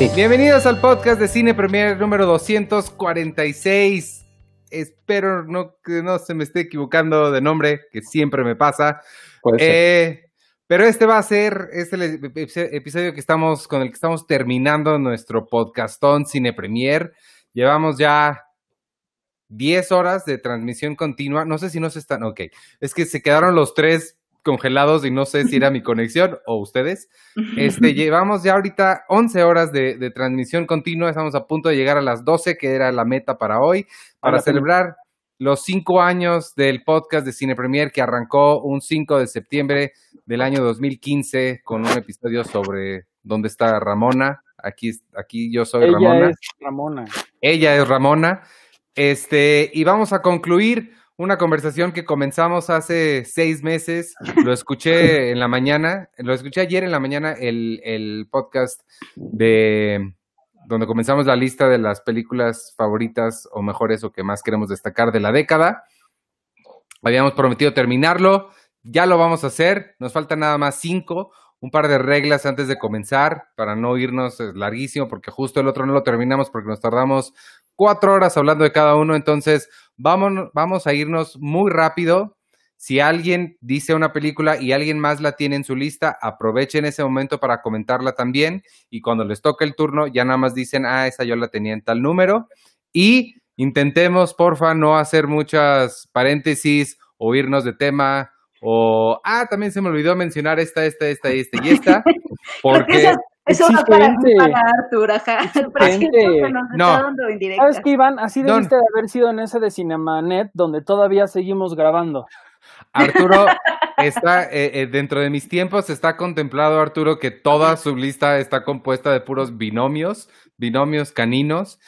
Bienvenidos al podcast de Cine Premier número 246. Espero no, que no se me esté equivocando de nombre, que siempre me pasa. Eh, pero este va a ser este el episodio que estamos, con el que estamos terminando nuestro podcastón Cine Premier. Llevamos ya 10 horas de transmisión continua. No sé si no se están. Ok. Es que se quedaron los tres congelados y no sé si era mi conexión o ustedes. Este, llevamos ya ahorita 11 horas de, transmisión continua. Estamos a punto de llegar a las 12, que era la meta para hoy, para celebrar los cinco años del podcast de Cine Premier que arrancó un 5 de septiembre del año 2015 con un episodio sobre dónde está Ramona. Aquí, aquí yo soy Ramona. Ella es Ramona. Ella es Ramona. Este, y vamos a concluir una conversación que comenzamos hace seis meses. Lo escuché en la mañana, lo escuché ayer en la mañana, el, el podcast de donde comenzamos la lista de las películas favoritas o mejores o que más queremos destacar de la década. Habíamos prometido terminarlo, ya lo vamos a hacer, nos faltan nada más cinco, un par de reglas antes de comenzar para no irnos larguísimo porque justo el otro no lo terminamos porque nos tardamos cuatro horas hablando de cada uno, entonces vamos, vamos a irnos muy rápido. Si alguien dice una película y alguien más la tiene en su lista, aprovechen ese momento para comentarla también y cuando les toque el turno ya nada más dicen, ah, esa yo la tenía en tal número y intentemos, porfa, no hacer muchas paréntesis o irnos de tema o, ah, también se me olvidó mencionar esta, esta, esta, esta y esta, porque... Eso va para, para Artur, ajá. no. ¿Sabes qué, Iván? Así debiste de haber sido en ese de Cinemanet, donde todavía seguimos grabando. Arturo está eh, eh, dentro de mis tiempos está contemplado Arturo que toda su lista está compuesta de puros binomios, binomios caninos.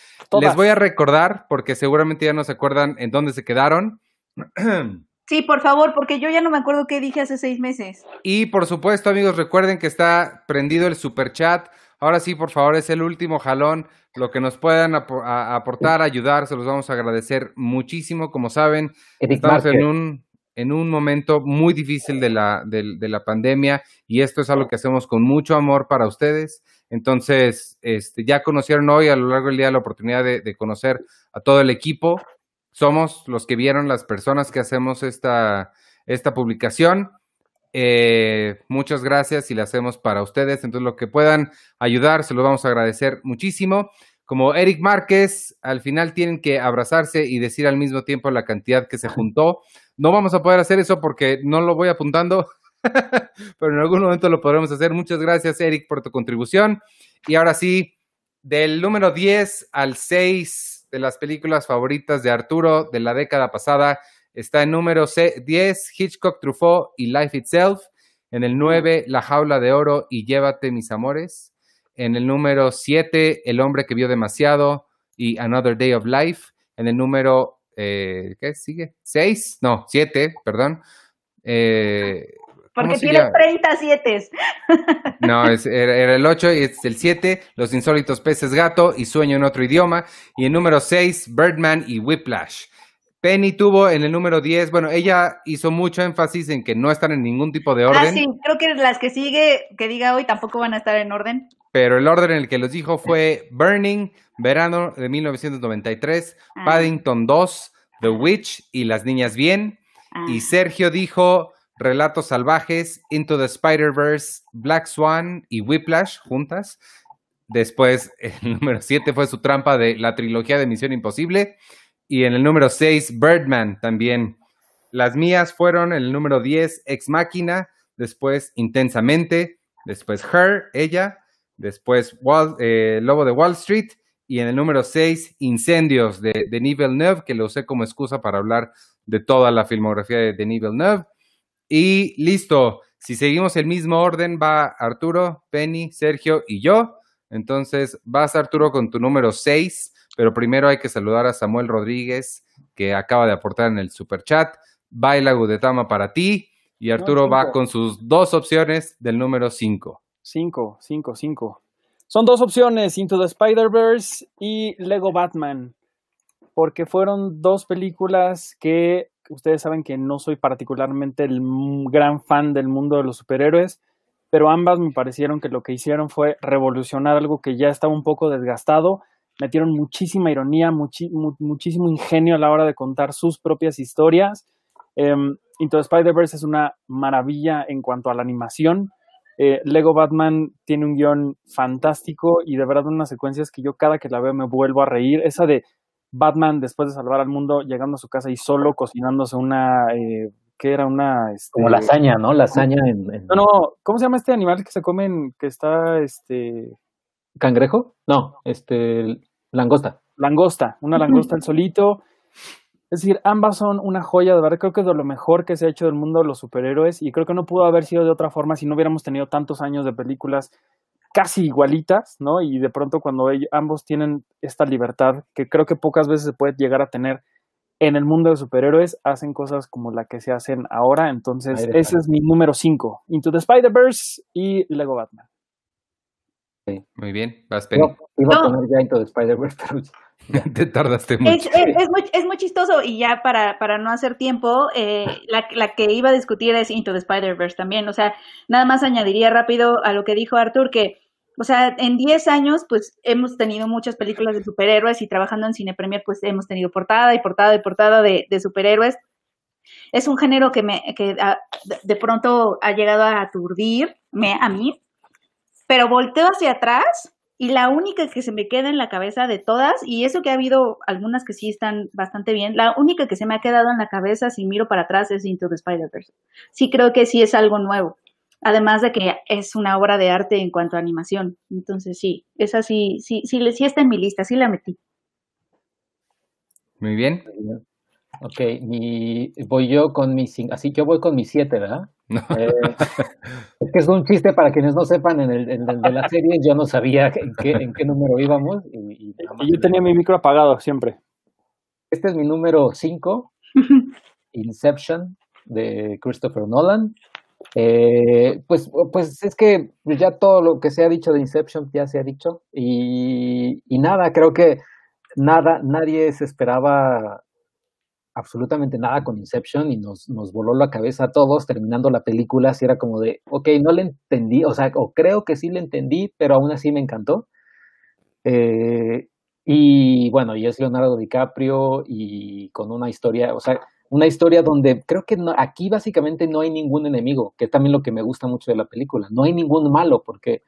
Les voy a recordar porque seguramente ya no se acuerdan en dónde se quedaron. Sí, por favor, porque yo ya no me acuerdo qué dije hace seis meses. Y por supuesto, amigos, recuerden que está prendido el super chat. Ahora sí, por favor, es el último jalón. Lo que nos puedan aportar, ayudar, se los vamos a agradecer muchísimo. Como saben, estamos en un, en un momento muy difícil de la, de, la pandemia y esto es algo que hacemos con mucho amor para ustedes. Entonces, este, ya conocieron hoy a lo largo del día la oportunidad de conocer a todo el equipo somos los que vieron las personas que hacemos esta, esta publicación. Eh, muchas gracias y la hacemos para ustedes. Entonces, lo que puedan ayudar, se lo vamos a agradecer muchísimo. Como Eric Márquez, al final tienen que abrazarse y decir al mismo tiempo la cantidad que se juntó. No vamos a poder hacer eso porque no lo voy apuntando, pero en algún momento lo podremos hacer. Muchas gracias, Eric, por tu contribución. Y ahora sí, del número 10 al 6 de las películas favoritas de Arturo de la década pasada. Está en número 10, Hitchcock, Truffaut y Life Itself. En el 9, La Jaula de Oro y Llévate mis amores. En el número 7, El hombre que vio demasiado y Another Day of Life. En el número, eh, ¿qué sigue? 6, no, 7, perdón. Eh, porque tiene 37. No, era, el 8 y es el 7, Los insólitos peces gato y Sueño en otro idioma. Y el número 6, Birdman y Whiplash. Penny tuvo en el número 10, bueno, ella hizo mucho énfasis en que no están en ningún tipo de ah, orden. Ah, sí, creo que las que sigue, que diga hoy, tampoco van a estar en orden. Pero el orden en el que los dijo fue Burning, verano de 1993, ah. Paddington 2, The Witch y Las Niñas Bien. Y ah. Sergio dijo Relatos Salvajes, Into the Spider-Verse, Black Swan y Whiplash juntas. Después, el número 7 fue su trampa de la trilogía de Misión Imposible. Y en el número 6, Birdman también. Las mías fueron el número 10, Ex Máquina. Después, Intensamente. Después, Her, ella. Después, eh, Lobo de Wall Street. Y en el número 6, Incendios de Denis Villeneuve, que lo usé como excusa para hablar de toda la filmografía de Denis Villeneuve. Y listo. Si seguimos el mismo orden, va Arturo, Penny, Sergio y yo. Entonces, vas Arturo con tu número 6, pero primero hay que saludar a Samuel Rodríguez, que acaba de aportar en el super chat. Baila Gudetama para ti. Y Arturo va con sus dos opciones del número 5. 5, 5, 5. Son dos opciones, Into the Spider-Verse y Lego Batman, porque fueron dos películas que ustedes saben que no soy particularmente el gran fan del mundo de los superhéroes, pero ambas me parecieron que lo que hicieron fue revolucionar algo que ya estaba un poco desgastado, metieron muchísima ironía, muchísimo ingenio a la hora de contar sus propias historias. Em, Into Spider-Verse es una maravilla en cuanto a la animación. Eh, Lego Batman tiene un guion fantástico y de verdad unas secuencias que yo cada que la veo me vuelvo a reír. Esa de Batman después de salvar al mundo llegando a su casa y solo cocinándose una eh, que era una este, como lasaña, ¿no? Lasaña en, No, no, ¿cómo se llama este animal que se comen que está este cangrejo? No, este langosta. Langosta, una langosta el solito. Es decir, ambas son una joya, de verdad creo que es de lo mejor que se ha hecho del mundo de los superhéroes y creo que no pudo haber sido de otra forma si no hubiéramos tenido tantos años de películas casi igualitas, ¿no? Y de pronto cuando ellos, ambos tienen esta libertad que creo que pocas veces se puede llegar a tener en el mundo de superhéroes, hacen cosas como la que se hacen ahora. Entonces, ese es mi número 5. Into the Spider-Verse y Lego Batman. Sí. Muy bien, vas Penny. iba a poner ya Into the Spider-Verse, pero te tardaste mucho. Es, es, muy, es, muy, chistoso y ya para, para no hacer tiempo, eh, la, la, que iba a discutir es Into the Spider-Verse también. O sea, nada más añadiría rápido a lo que dijo Arthur que o sea, en 10 años, pues hemos tenido muchas películas de superhéroes y trabajando en Cine Premier, pues hemos tenido portada y portada y portada de, superhéroes. Es un género que, me, que ah, de pronto ha llegado a aturdirme a mí, pero volteo hacia atrás y la única que se me queda en la cabeza de todas, y eso que ha habido algunas que sí están bastante bien, la única que se me ha quedado en la cabeza si miro para atrás es Into the Spider-Verse. Sí creo que sí es algo nuevo. Además de que es una obra de arte en cuanto a animación. Entonces sí, esa sí, sí, sí, sí está en mi lista, sí la metí. Muy bien. Ok, voy yo con mi así yo voy con mi siete, ¿verdad? Eh, es que es un chiste para quienes no sepan en el, de la serie, yo no sabía en qué, en qué número íbamos. Y, yo tenía mi micro apagado siempre. Este es mi número 5, Inception, de Christopher Nolan. Eh, pues, pues es que ya todo lo que se ha dicho de Inception ya se ha dicho y, nada, creo que nada, nadie se esperaba absolutamente nada con Inception y nos, nos voló la cabeza a todos terminando la película, así era como de, ok, no le entendí, o sea, o creo que sí le entendí, pero aún así me encantó. Eh, y bueno, y es Leonardo DiCaprio y con una historia, o sea, una historia donde creo que aquí básicamente no hay ningún enemigo, que es también lo que me gusta mucho de la película. No hay ningún malo, porque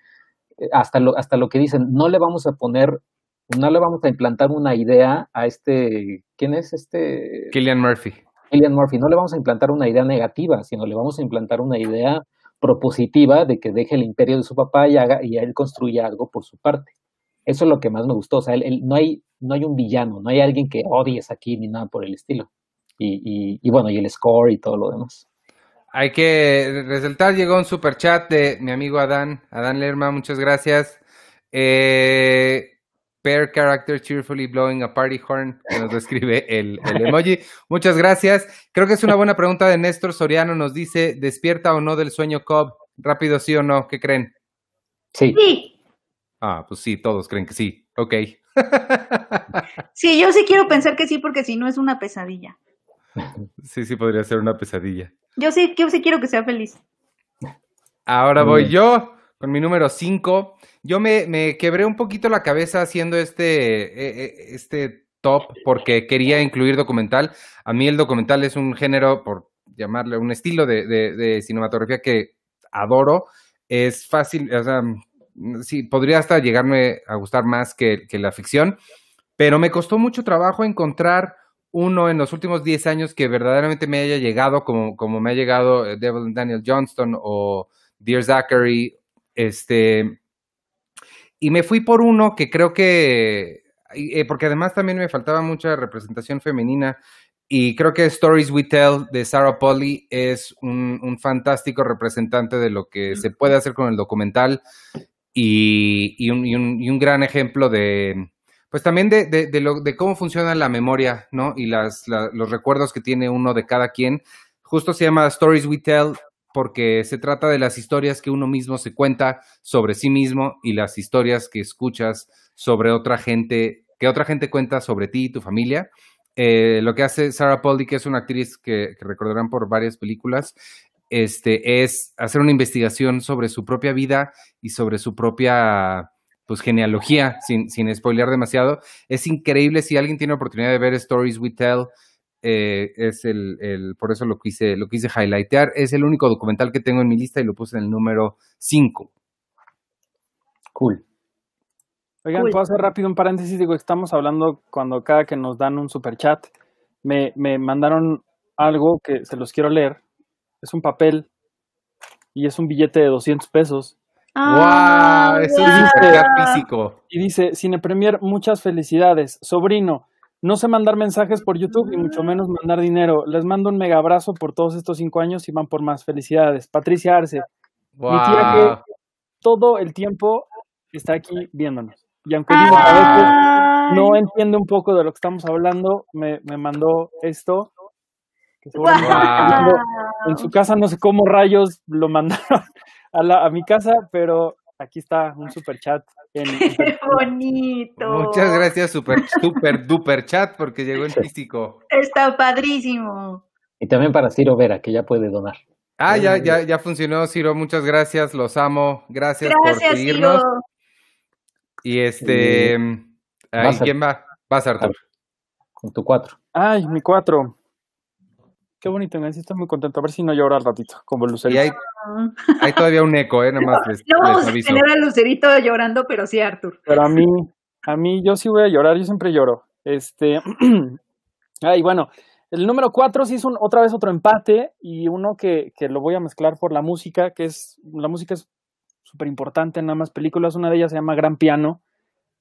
eh, hasta lo, hasta lo que dicen, no le vamos a poner, no le vamos a implantar una idea a este, ¿quién es este? Killian Murphy. Killian Murphy, no le vamos a implantar una idea negativa, sino le vamos a implantar una idea propositiva de que deje el imperio de su papá y haga y él construya algo por su parte. Eso es lo que más me gustó. O sea, no, hay, no hay un villano, no hay alguien que odies aquí ni nada por el estilo y, y, bueno, y el score y todo lo demás. Hay que resaltar, llegó un super chat de mi amigo Adán, Adán Lerma, muchas gracias. Eh, pair character cheerfully blowing a party horn, que nos describe el, el, emoji. Muchas gracias. Creo que es una buena pregunta de Néstor Soriano, nos dice, ¿despierta o no del sueño Cobb? Rápido, sí o no, ¿qué creen? Sí. Sí. Ah, pues sí, todos creen que sí. Ok. sí, yo sí quiero pensar que sí, porque si no es una pesadilla. Sí, sí, podría ser una pesadilla. Yo sí, yo sí quiero que sea feliz. Ahora voy yo con mi número 5. Yo me, me, quebré un poquito la cabeza haciendo este, e, e, este top porque quería incluir documental. A mí el documental es un género, por llamarle, un estilo de, de, cinematografía que adoro. Es fácil, o sea, sí, podría hasta llegarme a gustar más que, que la ficción, pero me costó mucho trabajo encontrar uno en los últimos 10 años que verdaderamente me haya llegado, como, como me ha llegado eh, Devil Daniel Johnston o Dear Zachary, este, y me fui por uno que creo que, eh, porque además también me faltaba mucha representación femenina, y creo que Stories We Tell de Sarah Polly es un, un fantástico representante de lo que se puede hacer con el documental y, y, un, y un, y un gran ejemplo de, pues también de, de, lo, de cómo funciona la memoria, ¿no? Y las, los recuerdos que tiene uno de cada quien. Justo se llama Stories We Tell porque se trata de las historias que uno mismo se cuenta sobre sí mismo y las historias que escuchas sobre otra gente, que otra gente cuenta sobre ti y tu familia. Eh, lo que hace Sarah Poldy, que es una actriz que, recordarán por varias películas, este, es hacer una investigación sobre su propia vida y sobre su propia pues genealogía, sin, sin spoilear demasiado. Es increíble si alguien tiene oportunidad de ver Stories We Tell, eh, es el, el, por eso lo quise, lo quise highlightear. Es el único documental que tengo en mi lista y lo puse en el número 5. Cool. Oigan, Cool. puedo hacer rápido un paréntesis, digo, estamos hablando cuando cada que nos dan un super chat, me, me mandaron algo que se los quiero leer. Es un papel y es un billete de 200 pesos. Ah, ¡Wow! Es un físico. Y dice, Cine Premier, muchas felicidades. Sobrino, no sé mandar mensajes por YouTube y mucho menos mandar dinero. Les mando un mega abrazo por todos estos cinco años y van por más. Felicidades. Patricia Arce, mi tía ¡Wow! que todo el tiempo está aquí viéndonos. Y aunque digo a veces no entiende un poco de lo que estamos hablando, me, me mandó esto. Que viendo en su casa, no sé cómo rayos lo mandaron a, la, a mi casa, pero aquí está un super chat. En, Qué bonito. Muchas gracias, super, super duper chat, porque llegó en físico. Está padrísimo. Y también para Ciro Vera, que ya puede donar. Ah, ya, ya, ya funcionó, Ciro. Muchas gracias, los amo. Gracias, por Gracias, seguirnos. Ciro. Y este. ay, Vas, ¿Quién va? Vas, Artur. Con tu cuatro. Ay, mi cuatro. Qué bonito, Nancy, estoy muy contento. A ver si no llora al ratito, como Y Lucerito. hay, hay todavía un eco, ¿eh? Nada más les, No les vamos a tener a Lucerito llorando, pero sí, Arthur. Pero a mí, a mí, yo sí voy a llorar, yo siempre lloro. Este, ay, bueno, el número cuatro sí es un, otra vez otro empate y uno que, que lo voy a mezclar por la música, que es, la música es súper importante en ambas películas. Una de ellas se llama Gran Piano,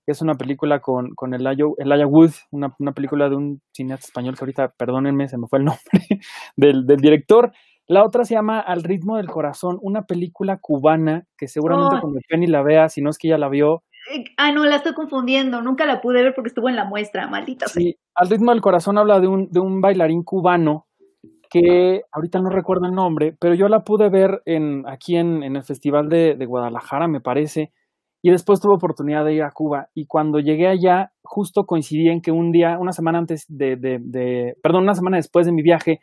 que es una película con, con Elijah, Elijah Wood, una, una película de un cineasta español que ahorita, perdónenme, se me fue el nombre del, del director. La otra se llama Al ritmo del corazón, una película cubana que seguramente Oh. cuando Penny la vea, si no es que ya la vio, Eh, Ah, no, la estoy confundiendo. Nunca la pude ver porque estuvo en la muestra, maldita sea. Sí, Al ritmo del corazón habla de un, de un bailarín cubano que ahorita no recuerdo el nombre, pero yo la pude ver en, aquí en, en el Festival de, de Guadalajara, me parece, y después tuve oportunidad de ir a Cuba. Y cuando llegué allá, justo coincidí en que un día, una semana antes de, de, de- perdón, una semana después de mi viaje,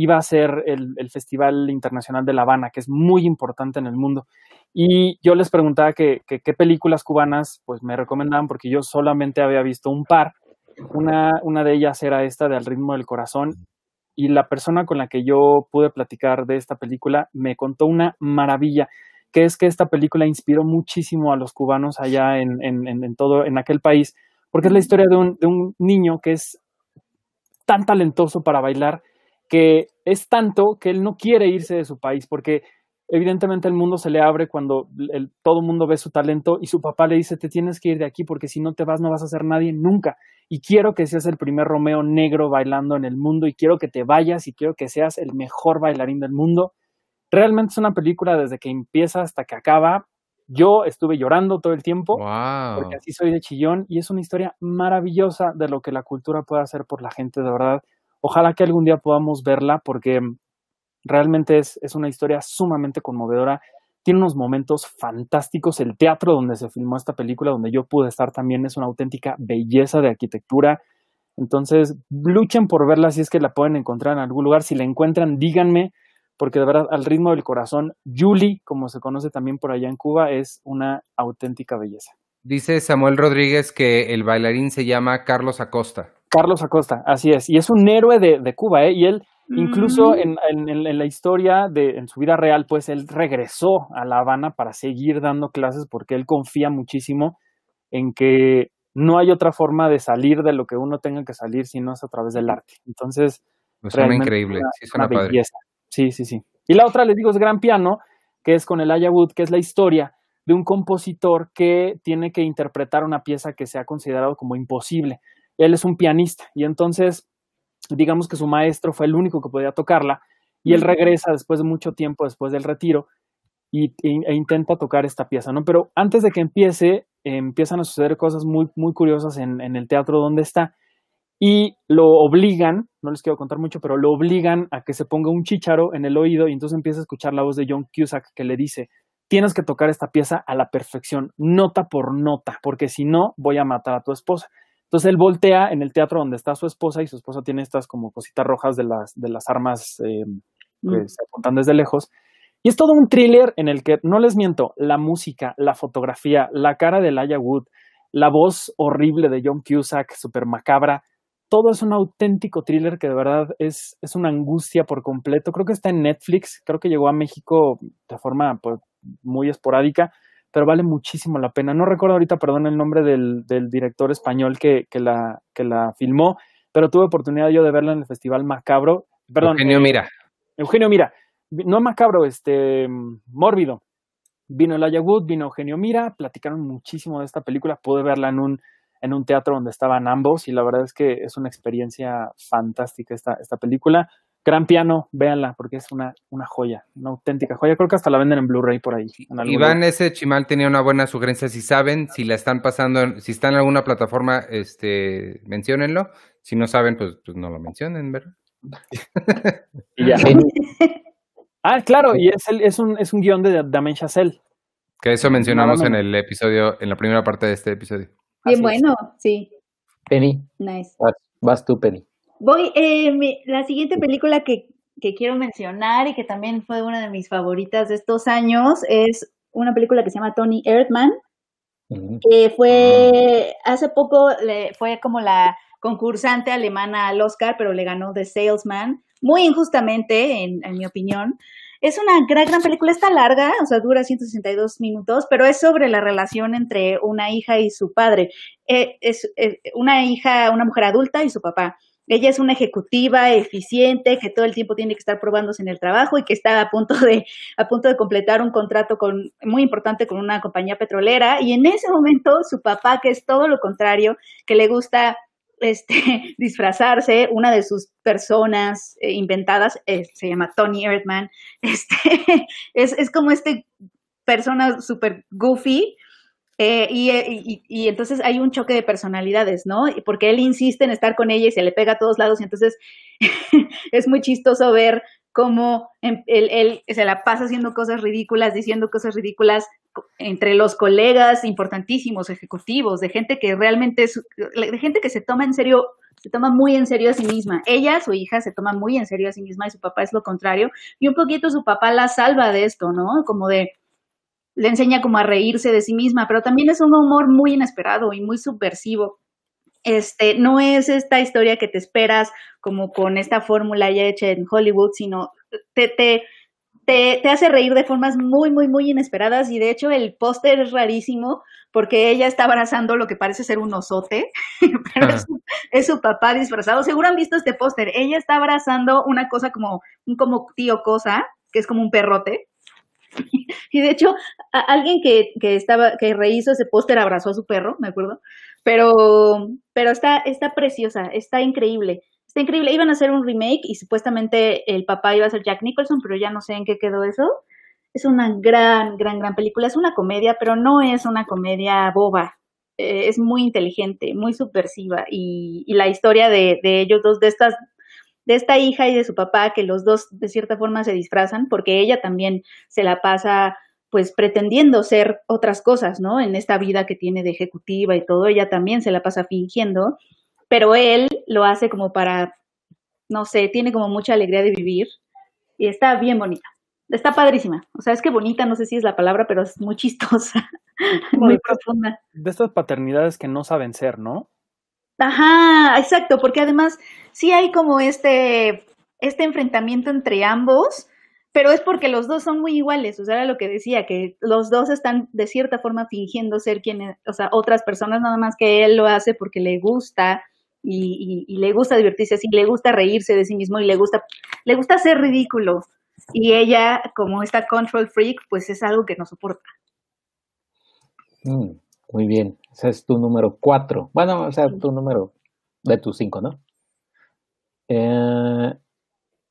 iba a ser el, el Festival Internacional de La Habana, que es muy importante en el mundo. Y yo les preguntaba que, qué películas cubanas pues me recomendaban, porque yo solamente había visto un par. Una, una de ellas era esta de Al ritmo del corazón. Y la persona con la que yo pude platicar de esta película me contó una maravilla, que es que esta película inspiró muchísimo a los cubanos allá en, en- en- en todo, en aquel país, porque es la historia de un, de un niño que es tan talentoso para bailar que es tanto que él no quiere irse de su país porque evidentemente el mundo se le abre cuando el- todo el mundo ve su talento y su papá le dice te tienes que ir de aquí porque si no te vas no vas a ser nadie nunca y quiero que seas el primer Romeo negro bailando en el mundo y quiero que te vayas y quiero que seas el mejor bailarín del mundo. Realmente es una película desde que empieza hasta que acaba. Yo estuve llorando todo el tiempo Wow. porque así soy de chillón y es una historia maravillosa de lo que la cultura puede hacer por la gente, de verdad. Ojalá que algún día podamos verla porque realmente es, es una historia sumamente conmovedora. Tiene unos momentos fantásticos. El teatro donde se filmó esta película, donde yo pude estar también, es una auténtica belleza de arquitectura. Entonces, luchen por verla si es que la pueden encontrar en algún lugar. Si la encuentran, díganme, porque de verdad, al ritmo del corazón, Julie, como se conoce también por allá en Cuba, es una auténtica belleza. Dice Samuel Rodríguez que el bailarín se llama Carlos Acosta. Carlos Acosta, así es. Y es un héroe de, de Cuba, ¿eh? Y él, incluso Mm. en, en- la historia, de, en su vida real, pues él regresó a La Habana para seguir dando clases porque él confía muchísimo en que no hay otra forma de salir de lo que uno tenga que salir si no es a través del arte. Entonces, Me suena realmente increíble. una- Sí, una suena padre. belleza. Sí, sí, sí. Y la otra, les digo, es Gran Piano, que es con el Wood, que es la historia de un compositor que tiene que interpretar una pieza que se ha considerado como imposible. Él es un pianista y entonces, digamos que su maestro fue el único que podía tocarla y él regresa después de mucho tiempo, después del retiro, y, e, e intenta tocar esta pieza, ¿no? Pero antes de que empiece, eh, empiezan a suceder cosas muy, muy curiosas en, en el teatro donde está y lo obligan, no les quiero contar mucho, pero lo obligan a que se ponga un chícharo en el oído y entonces empieza a escuchar la voz de John Cusack que le dice, tienes que tocar esta pieza a la perfección, nota por nota, porque si no, voy a matar a tu esposa. Entonces él voltea en el teatro donde está su esposa y su esposa tiene estas como cositas rojas de las, de las armas eh, que se apuntan desde lejos. Y es todo un thriller en el que, no les miento, la música, la fotografía, la cara de Laia Wood, la voz horrible de John Cusack, super macabra, todo es un auténtico thriller que de verdad es, es una angustia por completo. Creo que está en Netflix, creo que llegó a México de forma pues, muy esporádica, pero vale muchísimo la pena. No recuerdo ahorita, perdón, el nombre del, del director español que, que, la, que la filmó, pero tuve oportunidad yo de verla en el Festival Macabro. Perdón, Eugenio eh, Mira. Eugenio Mira, no macabro, este, mórbido. Vino el Wood, vino Eugenio Mira, platicaron muchísimo de esta película, pude verla en un, en un teatro donde estaban ambos y la verdad es que es una experiencia fantástica esta, esta película. Gran piano, véanla, porque es una, una joya, una auténtica joya. Creo que hasta la venden en Blu-ray por ahí. en algún Iván lugar. ese Chimal tenía una buena sugerencia. Si saben, si la están pasando, si está en alguna plataforma, este, menciónenlo. Si no saben, pues, pues no lo mencionen, ¿verdad? Y ya. Ah, claro, y es, el, es, un, es un guion de Damien Chazelle. Que eso mencionamos en el episodio, en la primera parte de este episodio. Bien Así es. bueno, sí, Penny, nice. vas, vas tú, Penny. Voy, eh, mi- la siguiente película que, que quiero mencionar y que también fue una de mis favoritas de estos años es una película que se llama Tony Erdman, que fue hace poco le, fue como la concursante alemana al Oscar, pero le ganó The Salesman, muy injustamente, en, en mi opinión. Es una gran, gran película, está larga, o sea, dura 162 minutos, pero es sobre la relación entre una hija y su padre. Eh, es eh, una hija, una mujer adulta y su papá. Ella es una ejecutiva eficiente que todo el tiempo tiene que estar probándose en el trabajo y que está a punto de a punto de completar un contrato con muy importante con una compañía petrolera. Y en ese momento su papá que es todo lo contrario, que le gusta este disfrazarse, una de sus personas eh, inventadas eh, se llama Tony Erdman, este es, es como este persona súper goofy eh, y, eh, y- entonces hay un choque de personalidades, ¿no? Porque él insiste en estar con ella y se le pega a todos lados, y entonces es muy chistoso ver cómo em- él, él se la pasa haciendo cosas ridículas, diciendo cosas ridículas entre los colegas importantísimos, ejecutivos, de gente que realmente es, de gente que se toma en serio, se toma muy en serio a sí misma. Ella, su hija, se toma muy en serio a sí misma y su papá es lo contrario. Y un poquito su papá la salva de esto, ¿no? Como de, le enseña como a reírse de sí misma, pero también es un humor muy inesperado y muy subversivo. Este, no es esta historia que te esperas como con esta fórmula ya hecha en Hollywood, sino te, te, te, te hace reír de formas muy, muy, muy inesperadas y de hecho el póster es rarísimo porque ella está abrazando lo que parece ser un osote, pero Ajá. es, su- es su papá disfrazado. Seguro han visto este póster. Ella está abrazando una cosa como un como tío cosa, que es como un perrote. Y de hecho, alguien que, que estaba, que rehizo ese póster abrazó a su perro, me acuerdo. Pero, pero está, está preciosa, está increíble. Está increíble. Iban a hacer un remake y supuestamente el papá iba a ser Jack Nicholson, pero ya no sé en qué quedó eso. Es una gran, gran, gran película. Es una comedia, pero no es una comedia boba. Eh, es muy inteligente, muy subversiva. Y, y la historia de, de ellos dos, de estas de esta hija y de su papá, que los dos de cierta forma se disfrazan, porque ella también se la pasa pues pretendiendo ser otras cosas, ¿no? En esta vida que tiene de ejecutiva y todo, ella también se la pasa fingiendo, pero él lo hace como para, no sé, tiene como mucha alegría de vivir y está bien bonita. Está padrísima. O sea, es que bonita, no sé si es la palabra, pero es muy chistosa, muy de- profunda. De estas paternidades que no saben ser, ¿no? Ajá, exacto, porque además sí hay como este, este enfrentamiento entre ambos, pero es porque los dos son muy iguales, o sea, era lo que decía, que los dos están de cierta forma fingiendo ser quienes, o sea, otras personas, nada más que él lo hace porque le gusta y, y- y le gusta divertirse así, le gusta reírse de sí mismo y le gusta, le gusta ser ridículo. Y ella, como esta control freak, pues es algo que no soporta. Mm, muy bien, ese es tu número cuatro. Bueno, o sea, tu número de tus cinco, ¿no? Eh,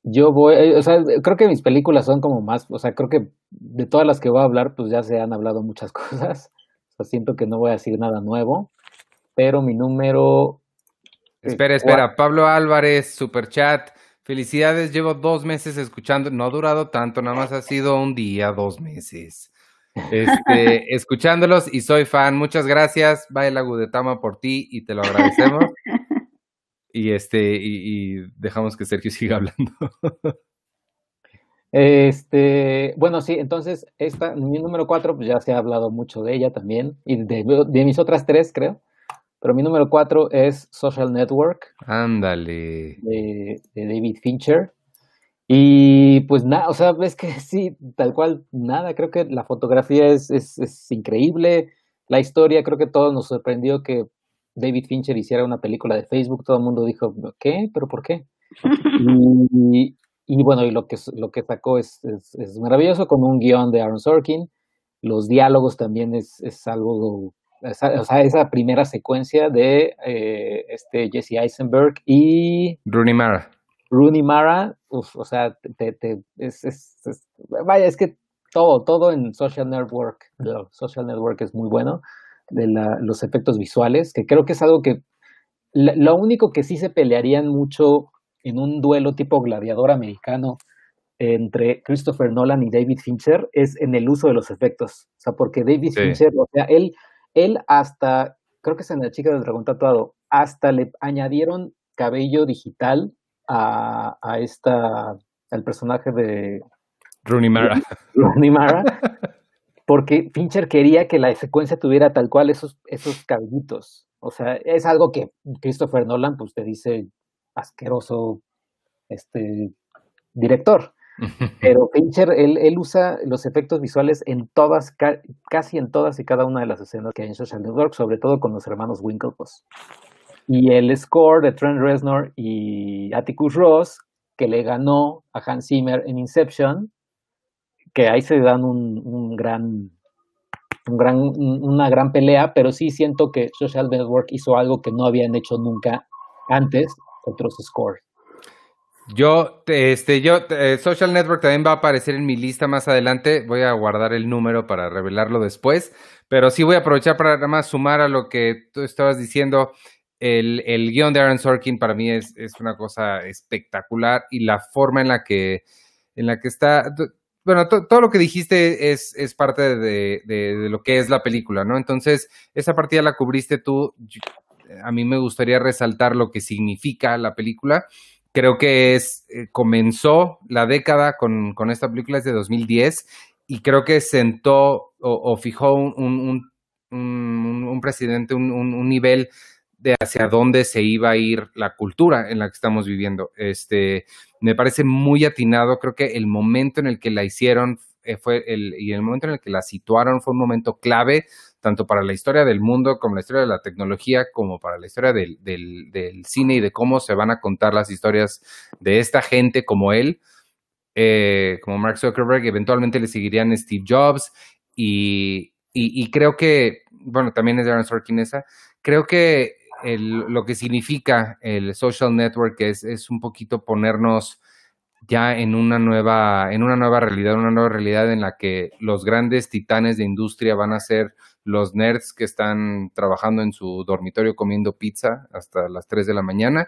yo voy, eh, o sea, creo que mis películas son como más, o sea, creo que de todas las que voy a hablar, pues ya se han hablado muchas cosas. O sea, siento que no voy a decir nada nuevo, pero mi número... eh, Espera, espera. Pablo Álvarez, super chat. Felicidades, llevo dos meses escuchando. No ha durado tanto, nada más ha sido un día, dos meses. Este, escuchándolos y soy fan. Muchas gracias, Baila Gudetama, por ti y te lo agradecemos. Y este, y, y dejamos que Sergio siga hablando. Este, bueno, sí, entonces esta, mi número cuatro, pues ya se ha hablado mucho de ella también, y de, de mis otras tres, creo. Pero mi número cuatro es Social Network. Ándale. De, de David Fincher. Y pues nada, o sea, ves que sí, tal cual, nada, creo que la fotografía es, es, es, increíble, la historia, creo que todos nos sorprendió que David Fincher hiciera una película de Facebook, todo el mundo dijo, ¿qué? ¿Pero por qué? y, bueno, y lo que, lo que sacó es, es, maravilloso, con un guion de Aaron Sorkin, los diálogos también es, algo o sea, esa primera secuencia de eh, este Jesse Eisenberg y Rooney Mara. Rooney Mara, o sea, te, te, es, es, vaya, es que todo, todo en Social Network, Social Network es muy bueno, de la, los efectos visuales, que creo que es algo que, lo único que sí se pelearían mucho en un duelo tipo gladiador americano entre Christopher Nolan y David Fincher es en el uso de los efectos, o sea, porque David Fincher, o sea, él él hasta, creo que es en la chica del dragón tatuado, hasta le añadieron cabello digital a, a esta, al personaje de Rooney Mara. Rooney Mara, porque Fincher quería que la secuencia tuviera tal cual esos, esos cabellitos. O sea, es algo que Christopher Nolan, pues te dice asqueroso este director. Pero Fincher, él, él, usa los efectos visuales en todas, casi en todas y cada una de las escenas que hay en Social Network, sobre todo con los hermanos Winklevoss. Y el score de Trent Reznor y Atticus Ross, que le ganó a Hans Zimmer en Inception, que ahí se dan un, un gran, un gran, una gran pelea, pero sí siento que Social Network hizo algo que no habían hecho nunca antes otros scores. Yo, este, yo, eh, Social Network también va a aparecer en mi lista más adelante. Voy a guardar el número para revelarlo después. Pero sí voy a aprovechar para nada más sumar a lo que tú estabas diciendo. El, el guion de Aaron Sorkin para mí es, es una cosa espectacular y la forma en la que, en la que está. Bueno, todo lo que dijiste es, es parte de, de, lo que es la película, ¿no? Entonces, esa partida la cubriste tú. A mí me gustaría resaltar lo que significa la película creo que es, eh, comenzó la década con, con, esta película, es de 2010, y creo que sentó o, fijó un, un, un, un presidente, un, nivel de hacia dónde se iba a ir la cultura en la que estamos viviendo. Este, me parece muy atinado, creo que el momento en el que la hicieron eh, fue el, y el momento en el que la situaron fue un momento clave tanto para la historia del mundo como la historia de la tecnología, como para la historia del, del, cine y de cómo se van a contar las historias de esta gente como él, eh, como Mark Zuckerberg, eventualmente le seguirían Steve Jobs y, y, y creo que, bueno, también es Aaron Sorkin esa, creo que el, lo que significa el social network es, es un poquito ponernos ya en una nueva, en una nueva realidad, una nueva realidad en la que los grandes titanes de industria van a ser los nerds que están trabajando en su dormitorio comiendo pizza hasta las 3 de la mañana.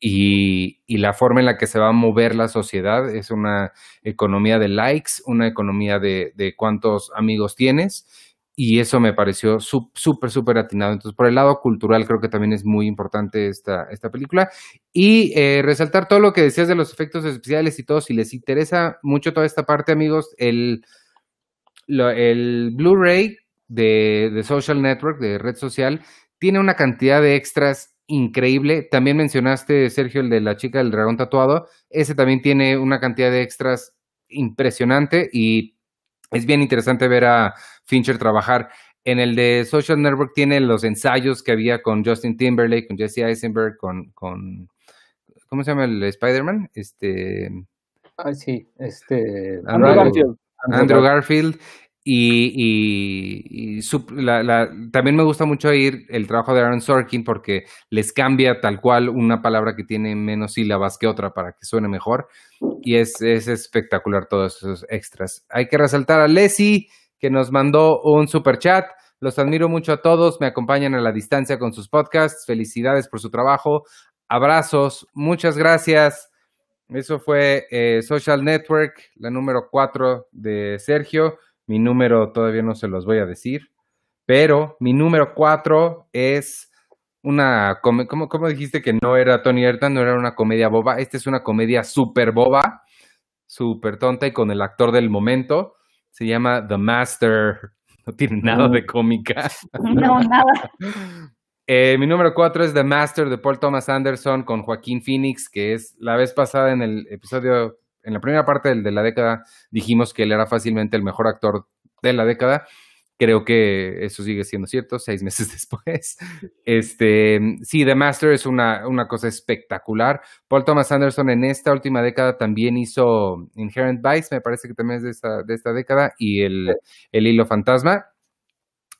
Y, y, la forma en la que se va a mover la sociedad es una economía de likes, una economía de, de cuántos amigos tienes y eso me pareció súper, súper atinado. Entonces, por el lado cultural, creo que también es muy importante esta, esta película. Y eh, resaltar todo lo que decías de los efectos especiales y todo, si les interesa mucho toda esta parte, amigos, el, el Blu-ray de, de Social Network, de red social, tiene una cantidad de extras increíble. También mencionaste, Sergio, el de la chica del dragón tatuado. Ese también tiene una cantidad de extras impresionante y es bien interesante ver a Fincher trabajar. En el de Social Network tiene los ensayos que había con Justin Timberlake, con Jesse Eisenberg, con, con ¿cómo se llama el Spider-Man? Este. Ah, sí, este. Andrew Garfield. Andrew Garfield. Y, su, la, la, también me gusta mucho ir el trabajo de Aaron Sorkin porque les cambia tal cual una palabra que tiene menos sílabas que otra para que suene mejor. Y es, es espectacular todos esos extras. Hay que resaltar a Leslie que nos mandó un super chat. Los admiro mucho a todos, me acompañan a la distancia con sus podcasts. Felicidades por su trabajo. Abrazos, muchas gracias. Eso fue eh, Social Network, la número 4 de Sergio. Mi número todavía no se los voy a decir, pero mi número cuatro es una, ¿cómo, cómo dijiste que no era Tony Ertan? No era una comedia boba. Esta es una comedia súper boba, súper tonta y con el actor del momento. Se llama The Master. No tiene nada de cómica. No, nada. Eh, mi número cuatro es The Master de Paul Thomas Anderson con Joaquín Phoenix, que es la vez pasada en el episodio, en la primera parte de la década, dijimos que él era fácilmente el mejor actor de la década. Creo que eso sigue siendo cierto, seis meses después. Este, sí, The Master es una, una cosa espectacular. Paul Thomas Anderson en esta última década también hizo Inherent Vice, me parece que también es de esta, de esta década, y el, el Hilo Fantasma.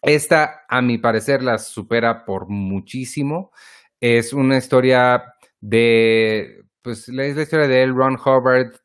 Esta, a mi parecer, la supera por muchísimo. Es una historia de, pues, es la historia de L. Ron Hubbard,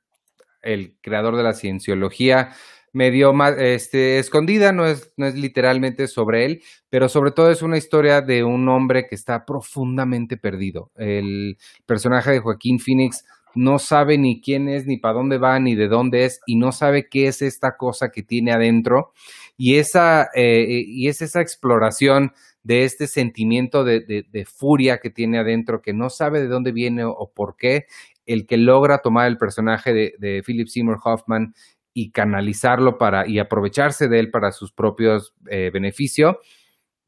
el creador de la cienciología, medio este, escondida, no es, no es literalmente sobre él, pero sobre todo es una historia de un hombre que está profundamente perdido. El personaje de Joaquín Phoenix no sabe ni quién es, ni para dónde va, ni de dónde es, y no sabe qué es esta cosa que tiene adentro. Y, esa, eh, y es esa exploración de este sentimiento de, de, furia que tiene adentro, que no sabe de dónde viene o, por qué, el que logra tomar el personaje de, Philip Seymour Hoffman y canalizarlo para y aprovecharse de él para sus propios eh, beneficios,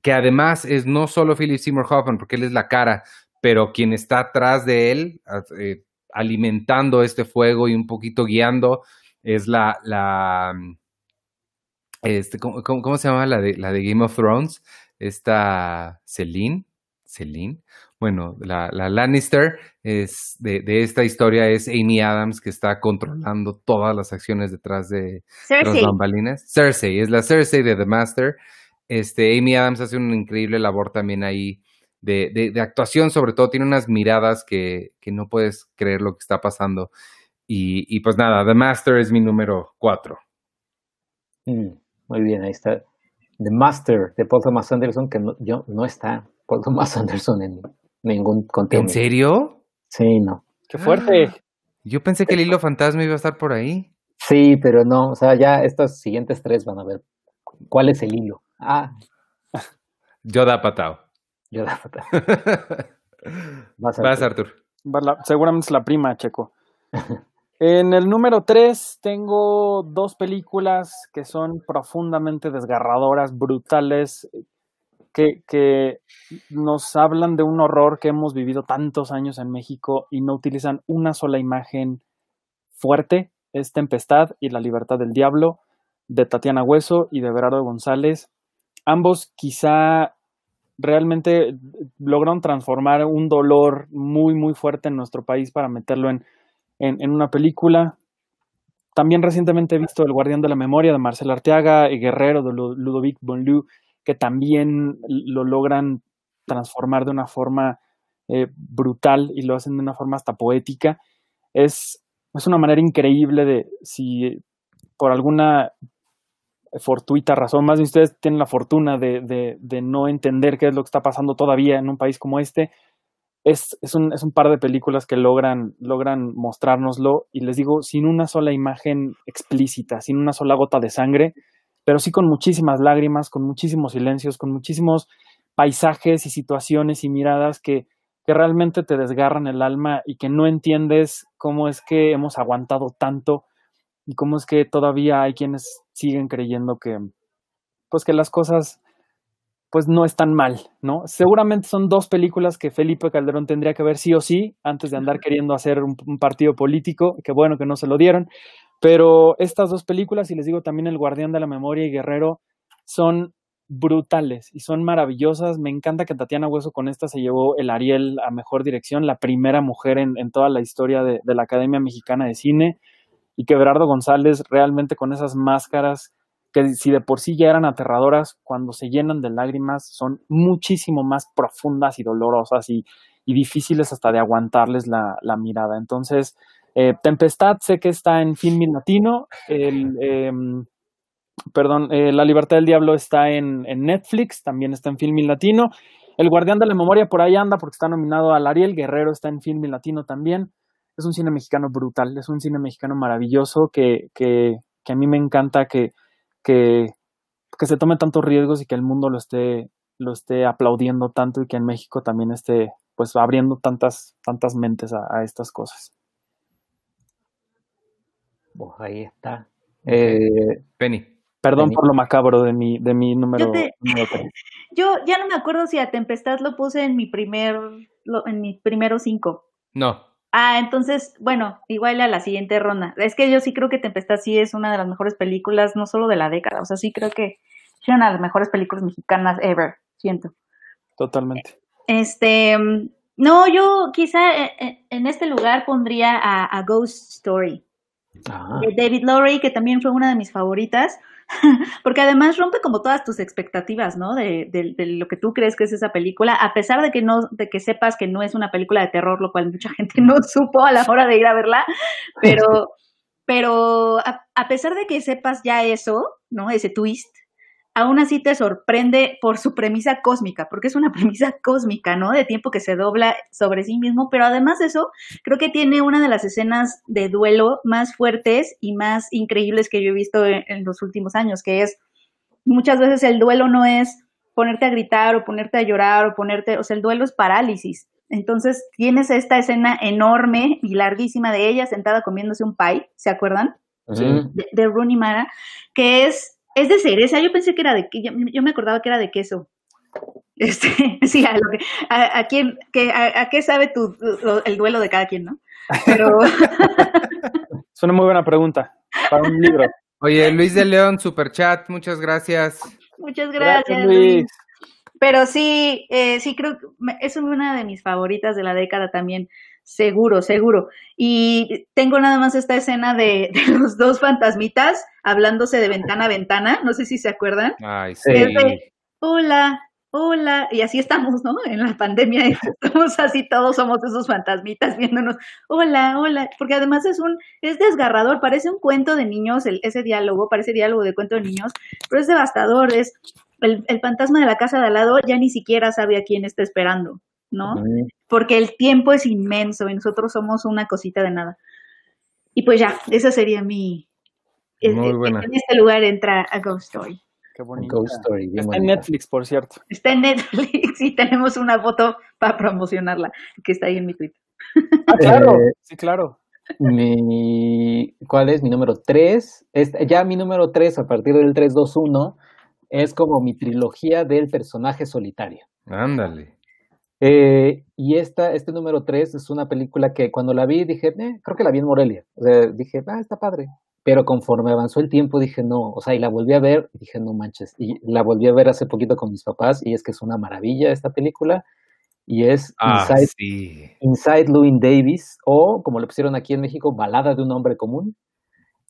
que además es no solo Philip Seymour Hoffman, porque él es la cara, pero quien está atrás de él, eh, alimentando este fuego y un poquito guiando, es la, la este, ¿cómo, cómo, se llama la de, la de Game of Thrones? Esta Celine, Celine, bueno, la, la Lannister es de, de, esta historia es Amy Adams que está controlando todas las acciones detrás de las bambalinas. Cersei, es la Cersei de The Master. Este, Amy Adams hace una increíble labor también ahí de, de, de actuación, sobre todo tiene unas miradas que, que, no puedes creer lo que está pasando. Y, y pues nada, The Master es mi número cuatro. Mm, muy bien, ahí está. The Master de Paul Thomas Anderson, que no, yo, no está Paul Thomas Anderson en, ningún contenido. ¿En serio? Sí, no. ¡Qué fuerte! Yo pensé que el hilo fantasma iba a estar por ahí. Sí, pero no, o sea, ya estos siguientes tres van a ver cuál es el hilo. Ah. Yoda Patao. Yoda Patao. Vas, Vas Artur. seguramente es la prima, Checo. En el número tres tengo dos películas que son profundamente desgarradoras, brutales, que, nos hablan de un horror que hemos vivido tantos años en México y no utilizan una sola imagen fuerte. Es Tempestad y La Libertad del Diablo de Tatiana Hueso y de Berardo González. Ambos quizá realmente lograron transformar un dolor muy, muy fuerte en nuestro país para meterlo en, en, una película. También recientemente he visto El Guardián de la Memoria de Marcel Arteaga y Guerrero de Ludovic Bonlieu que también lo logran transformar de una forma eh, brutal y lo hacen de una forma hasta poética. Es, es una manera increíble de, si por alguna fortuita razón, más de ustedes tienen la fortuna de, de, de, no entender qué es lo que está pasando todavía en un país como este, es, es, un, es un par de películas que logran, logran mostrárnoslo y les digo, sin una sola imagen explícita, sin una sola gota de sangre, pero sí con muchísimas lágrimas, con muchísimos silencios, con muchísimos paisajes y situaciones y miradas que, que realmente te desgarran el alma y que no entiendes cómo es que hemos aguantado tanto y cómo es que todavía hay quienes siguen creyendo que pues que las cosas pues no están mal, ¿no? Seguramente son dos películas que Felipe Calderón tendría que ver sí o sí antes de andar queriendo hacer un, un partido político, que bueno que no se lo dieron, pero estas dos películas, y les digo también El Guardián de la Memoria y Guerrero, son brutales y son maravillosas. Me encanta que Tatiana Hueso con esta se llevó el Ariel a Mejor Dirección, la primera mujer en, en toda la historia de, de, la Academia Mexicana de Cine, y que Berardo González realmente con esas máscaras que si de por sí ya eran aterradoras, cuando se llenan de lágrimas son muchísimo más profundas y dolorosas y, y difíciles hasta de aguantarles la, la mirada. Entonces, eh, Tempestad sé que está en Filmin Latino. El, eh, perdón, La Libertad del Diablo está en, Netflix, también está en Filmin Latino. El Guardián de la Memoria por ahí anda porque está nominado al Ariel. Guerrero está en Filmin Latino también. Es un cine mexicano brutal, es un cine mexicano maravilloso que, que, que a mí me encanta que, que, que se tome tantos riesgos y que el mundo lo esté, lo esté aplaudiendo tanto y que en México también esté pues abriendo tantas, tantas mentes a estas cosas. Pues ahí está. Eh, Penny. Perdón Penny. por lo macabro de mi, de mi número, Yo te- número tres. Yo ya no me acuerdo si a Tempestad lo puse en mi primer, lo- en mis primeros cinco. No. Ah, entonces, bueno, igual a la siguiente ronda. Es que yo sí creo que Tempestad sí es una de las mejores películas, no solo de la década, o sea, sí creo que es una de las mejores películas mexicanas ever, siento. Totalmente. Este, mm, no, yo quizá eh, eh, en este lugar pondría a, a Ghost Story ah, de David Lowry, que también fue una de mis favoritas, porque además rompe como todas tus expectativas, ¿no? De, de- de lo que tú crees que es esa película, a pesar de que no, de que sepas que no es una película de terror, lo cual mucha gente no supo a la hora de ir a verla, pero, pero a, a pesar de que sepas ya eso, ¿no? Ese twist, aún así te sorprende por su premisa cósmica, porque es una premisa cósmica, ¿no? De tiempo que se dobla sobre sí mismo, pero además de eso, creo que tiene una de las escenas de duelo más fuertes y más increíbles que yo he visto en, en los últimos años, que es muchas veces el duelo no es ponerte a gritar o ponerte a llorar o ponerte, o sea, el duelo es parálisis. Entonces tienes esta escena enorme y larguísima de ella sentada comiéndose un pie, ¿se acuerdan? sí. de, de Rooney Mara, que es, es de cereza. Yo pensé que era de, que- yo, yo me acordaba que era de queso. Este, sí, a, lo que, a, a quién, que, a, a qué sabe tu, lo- el duelo de cada quien, ¿no? Pero Es una muy buena pregunta para un libro. Oye, Luis de León, super chat, muchas gracias. muchas gracias, Luis. Pero sí, eh, sí creo que me- es una de mis favoritas de la década también, seguro, seguro. Y tengo nada más esta escena de, de los dos fantasmitas hablándose de ventana a ventana, no sé si se acuerdan. Ay, Sí. de, hola, hola, y así estamos, ¿no? En la pandemia, estamos así, todos somos esos fantasmitas viéndonos, hola, hola, porque además es un, es desgarrador, parece un cuento de niños, el- ese diálogo, parece diálogo de cuento de niños, pero es devastador, es, el, el fantasma de la casa de al lado ya ni siquiera sabe a quién está esperando, ¿no? Porque el tiempo es inmenso y nosotros somos una cosita de nada. Y pues ya, esa sería mi... Muy en- buena. En este lugar entra a Ghost Story. Qué bonito. Ghost Story, bien Está en bonita. Netflix, por cierto. Está en Netflix y tenemos una foto para promocionarla, que está ahí en mi Twitter. Ah, claro. Eh, sí, claro. Mi, ¿cuál es mi número 3? ya mi número 3, a partir del 321, es como mi trilogía del personaje solitario. Ándale. Eh, y esta, este número 3 es una película que cuando la vi dije, eh, creo que la vi en Morelia. O sea, dije, ah, está padre. Pero conforme avanzó el tiempo dije, no, o sea, y la volví a ver y dije, no manches. Y la volví a ver hace poquito con mis papás y es que es una maravilla esta película. Y es Ah, Inside, sí. Inside Louis Davis o, como le pusieron aquí en México, Balada de un hombre común.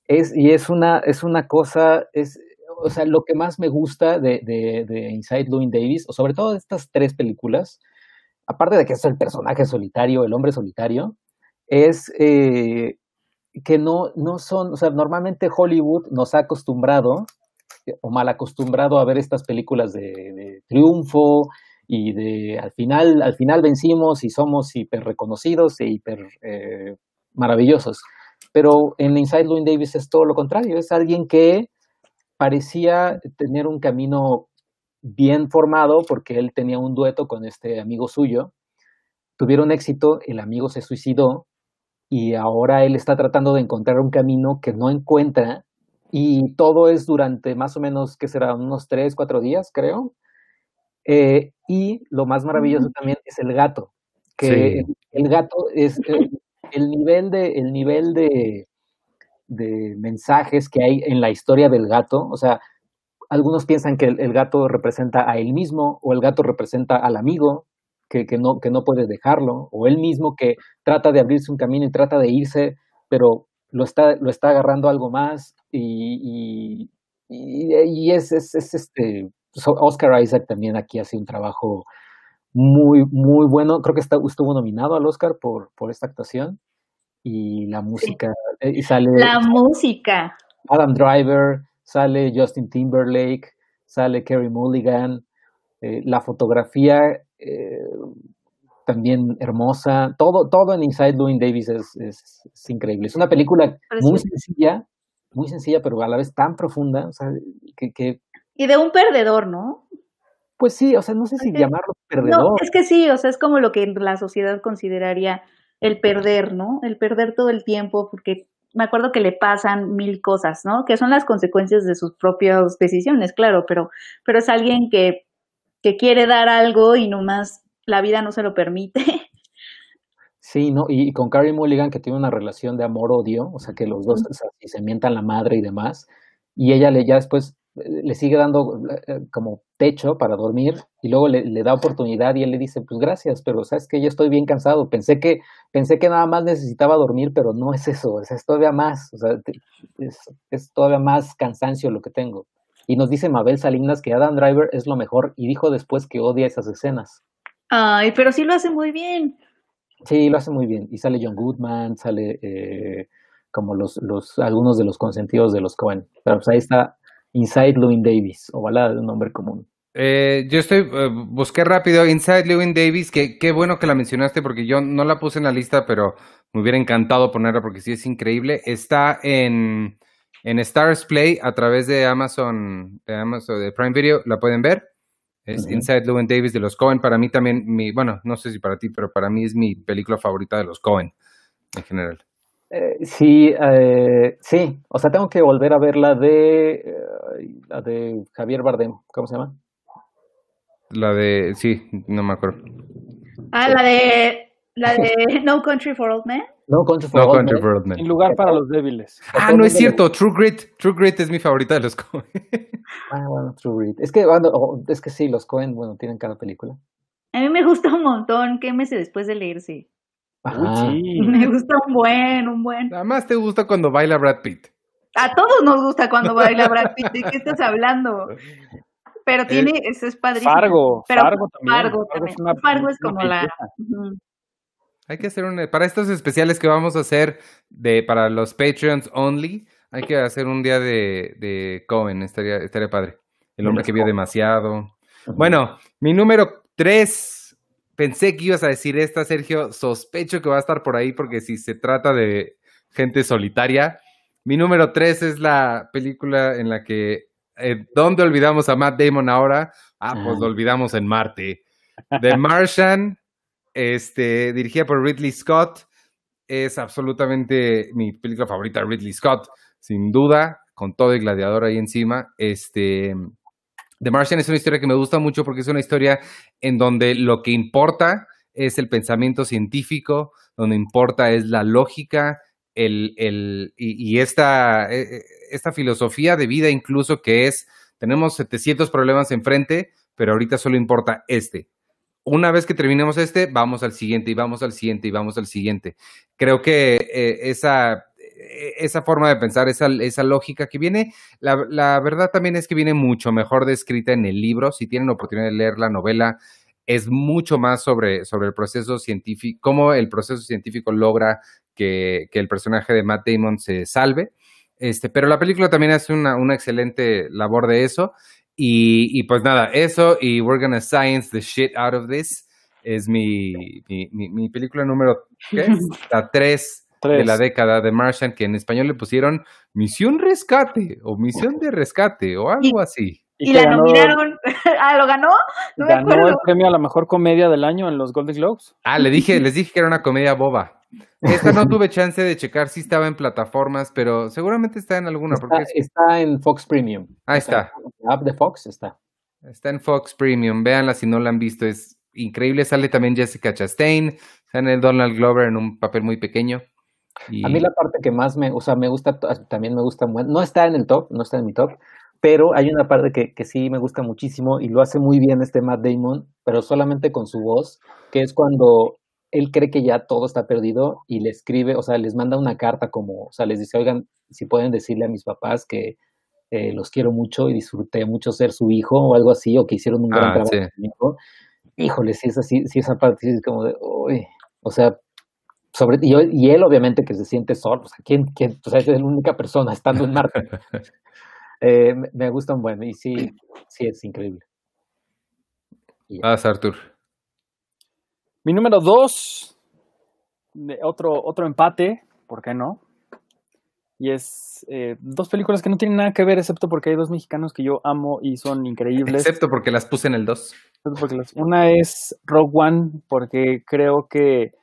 Es, y es una, es una cosa, es, o sea, lo que más me gusta de, de, de Inside Louis Davis, o sobre todo de estas tres películas, aparte de que es el personaje solitario, el hombre solitario, es eh, que no, no son, o sea, normalmente Hollywood nos ha acostumbrado o mal acostumbrado a ver estas películas de, de triunfo y de al final, al final vencimos y somos hiper reconocidos e hiper eh, maravillosos. Pero en Inside Louis Davis es todo lo contrario, es alguien que parecía tener un camino bien formado porque él tenía un dueto con este amigo suyo, tuvieron éxito, el amigo se suicidó y ahora él está tratando de encontrar un camino que no encuentra y todo es durante más o menos, ¿qué será? Unos tres, cuatro días, creo. Eh, y lo más maravilloso también es el gato, que Sí. el, el gato es el, el nivel de, el nivel de, de mensajes que hay en la historia del gato, o sea, algunos piensan que el, el gato representa a él mismo o el gato representa al amigo que, que, no, que no puede dejarlo o él mismo que trata de abrirse un camino y trata de irse, pero lo está, lo está agarrando algo más y, y, y, y es, es, es, este so Oscar Isaac también aquí hace un trabajo muy, muy bueno. Creo que está, estuvo nominado al Oscar por, por esta actuación y la música. Sí. Y sale, la música. Adam Driver, sale Justin Timberlake, sale Kerry Mulligan, eh, la fotografía eh, también hermosa, todo, todo en Inside Louis Davis es, es, es increíble. Es una película muy sencilla, muy sencilla, pero a la vez tan profunda, o sea, que, que y de un perdedor, ¿no? Pues sí, o sea, no sé si Okay. llamarlo perdedor. No, es que sí, o sea, es como lo que la sociedad consideraría el perder, ¿no? El perder todo el tiempo porque me acuerdo que le pasan mil cosas, ¿no? Que son las consecuencias de sus propias decisiones, claro, pero, pero es alguien que, que quiere dar algo y nomás la vida no se lo permite. Sí, ¿no? Y, con Carrie Mulligan, que tiene una relación de amor-odio, o sea, que los dos se mientan la madre y demás, y ella le ya después le sigue dando eh, como techo para dormir y luego le, da oportunidad y él le dice, pues gracias, pero sabes que yo estoy bien cansado, pensé que, pensé que nada más necesitaba dormir, pero no es eso, es, todavía más, o sea, es, todavía más cansancio lo que tengo. Y nos dice Mabel Salinas que Adam Driver es lo mejor y dijo después que odia esas escenas. Ay, pero sí lo hace muy bien. Sí, lo hace muy bien. Y sale John Goodman, sale eh, como los, los, algunos de los consentidos de los Cohen. Pero pues ahí está Inside Llewyn Davis, o balada de un nombre común. Eh, yo estoy, eh, busqué rápido Inside Llewyn Davis, que qué bueno que la mencionaste porque yo no la puse en la lista, pero me hubiera encantado ponerla porque sí es increíble. Está en, en Stars Play a través de Amazon, de Amazon, de Prime Video, la pueden ver. Es Inside Llewyn Davis de los Cohen. Para mí también, mi, bueno, no sé si para ti, pero para mí es mi película favorita de los Cohen en general. Eh, sí, eh, sí, o sea, tengo que volver a ver la de eh, la de Javier Bardem, ¿cómo se llama? La de, sí, no me acuerdo. Ah, la de la de No Country for Old Men. No Country for, old, men. En lugar para los débiles. Ah, no es cierto, True Grit, True Grit es mi favorita de los Cohen. ah, bueno, True Grit. Es que, bueno, es que sí, los Cohen, bueno, tienen cada película. A mí me gusta un montón, qué meses después de Me gusta un buen, un buen. Nada más te gusta cuando baila Brad Pitt. A todos nos gusta cuando baila Brad Pitt. ¿De qué estás hablando? Pero tiene, eso es padrísimo. Fargo, Fargo también. Fargo, es como la. Hay que hacer un. Para estos especiales que vamos a hacer de para los Patreons only, hay que hacer un día de, de Cohen. Estaría, estaría padre. El hombre que vio demasiado. Bueno, mi número tres Pensé que ibas a decir esta, Sergio. Sospecho que va a estar por ahí porque si se trata de gente solitaria. Mi número tres es la película en la que... Eh, ¿Dónde olvidamos a Matt Damon ahora? Ah, pues lo olvidamos en Marte. The Martian, este, dirigida por Ridley Scott. Es absolutamente mi película favorita, Ridley Scott, sin duda, con todo el gladiador ahí encima. Este, The Martian es una historia que me gusta mucho porque es una historia en donde lo que importa es el pensamiento científico, donde importa es la lógica, el, el, y, esta, e, e, esta filosofía de vida incluso que es, tenemos 700 problemas enfrente, pero ahorita solo importa este. Una vez que terminemos este, vamos al siguiente y vamos al siguiente y vamos al siguiente. Creo que eh, esa esa forma de pensar, esa, esa lógica que viene, la, la, verdad también es que viene mucho mejor descrita en el libro. Si tienen oportunidad de leer la novela, es mucho más sobre, sobre el proceso científico, cómo el proceso científico logra que, que el personaje de Matt Damon se salve. Este, pero la película también hace una, una excelente labor de eso. Y, y, pues nada, eso y We're Gonna Science the Shit Out of This es mi, mi, mi, película número, ¿qué? La 3 de la década de Martian, que en español le pusieron Misión Rescate o Misión de Rescate o algo así. Y, la nominaron. ah, ¿lo ganó? No ganó el premio a la mejor comedia del año en los Golden Globes. Ah, le dije, les dije que era una comedia boba. Esta no tuve chance de checar si estaba en plataformas, pero seguramente está en alguna. Está, está en Fox Premium. Ahí está. La app de Fox está. Está en Fox Premium. Véanla si no la han visto. Es increíble. Sale también Jessica Chastain. Sale Donald Glover en un papel muy pequeño. A mí la parte que más me, o sea, me gusta, también me gusta, no está en el top, no está en mi top, pero hay una parte que, que sí me gusta muchísimo y lo hace muy bien este Matt Damon, pero solamente con su voz, que es cuando él cree que ya todo está perdido y le escribe, o sea, les manda una carta como, o sea, les dice, oigan, si pueden decirle a mis papás que eh, los quiero mucho y disfruté mucho ser su hijo o algo así, o que hicieron un gran ah, trabajo conmigo. Híjole, si es así, si esa parte es como de, uy, o sea, sobre, y, él obviamente que se siente solo, o sea, ¿quién, quién? O sea, es la única persona estando en Marte. eh, me, gusta un buen, y sí, sí es increíble. Ah, Arthur. Mi número dos, otro, otro empate, ¿por qué no? Y es eh, dos películas que no tienen nada que ver, excepto porque hay dos mexicanos que yo amo y son increíbles. Excepto porque las puse en el dos. Una es Rogue One, porque creo que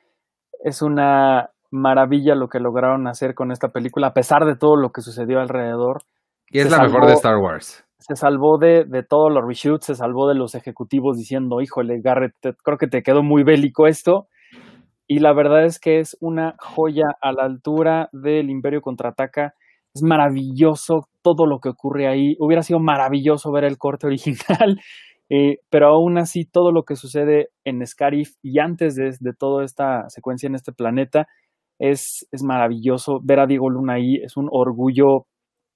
es una maravilla lo que lograron hacer con esta película, a pesar de todo lo que sucedió alrededor. Y es la mejor de Star Wars. Se salvó de, de todos los reshoots, se salvó de los ejecutivos diciendo, híjole, Garrett, te- creo que te quedó muy bélico esto. Y la verdad es que es una joya a la altura del Imperio Contraataca. Es maravilloso todo lo que ocurre ahí. Hubiera sido maravilloso ver el corte original, eh, pero aún así todo lo que sucede en Scarif y antes de, toda esta secuencia en este planeta es, es maravilloso. Ver a Diego Luna ahí es un orgullo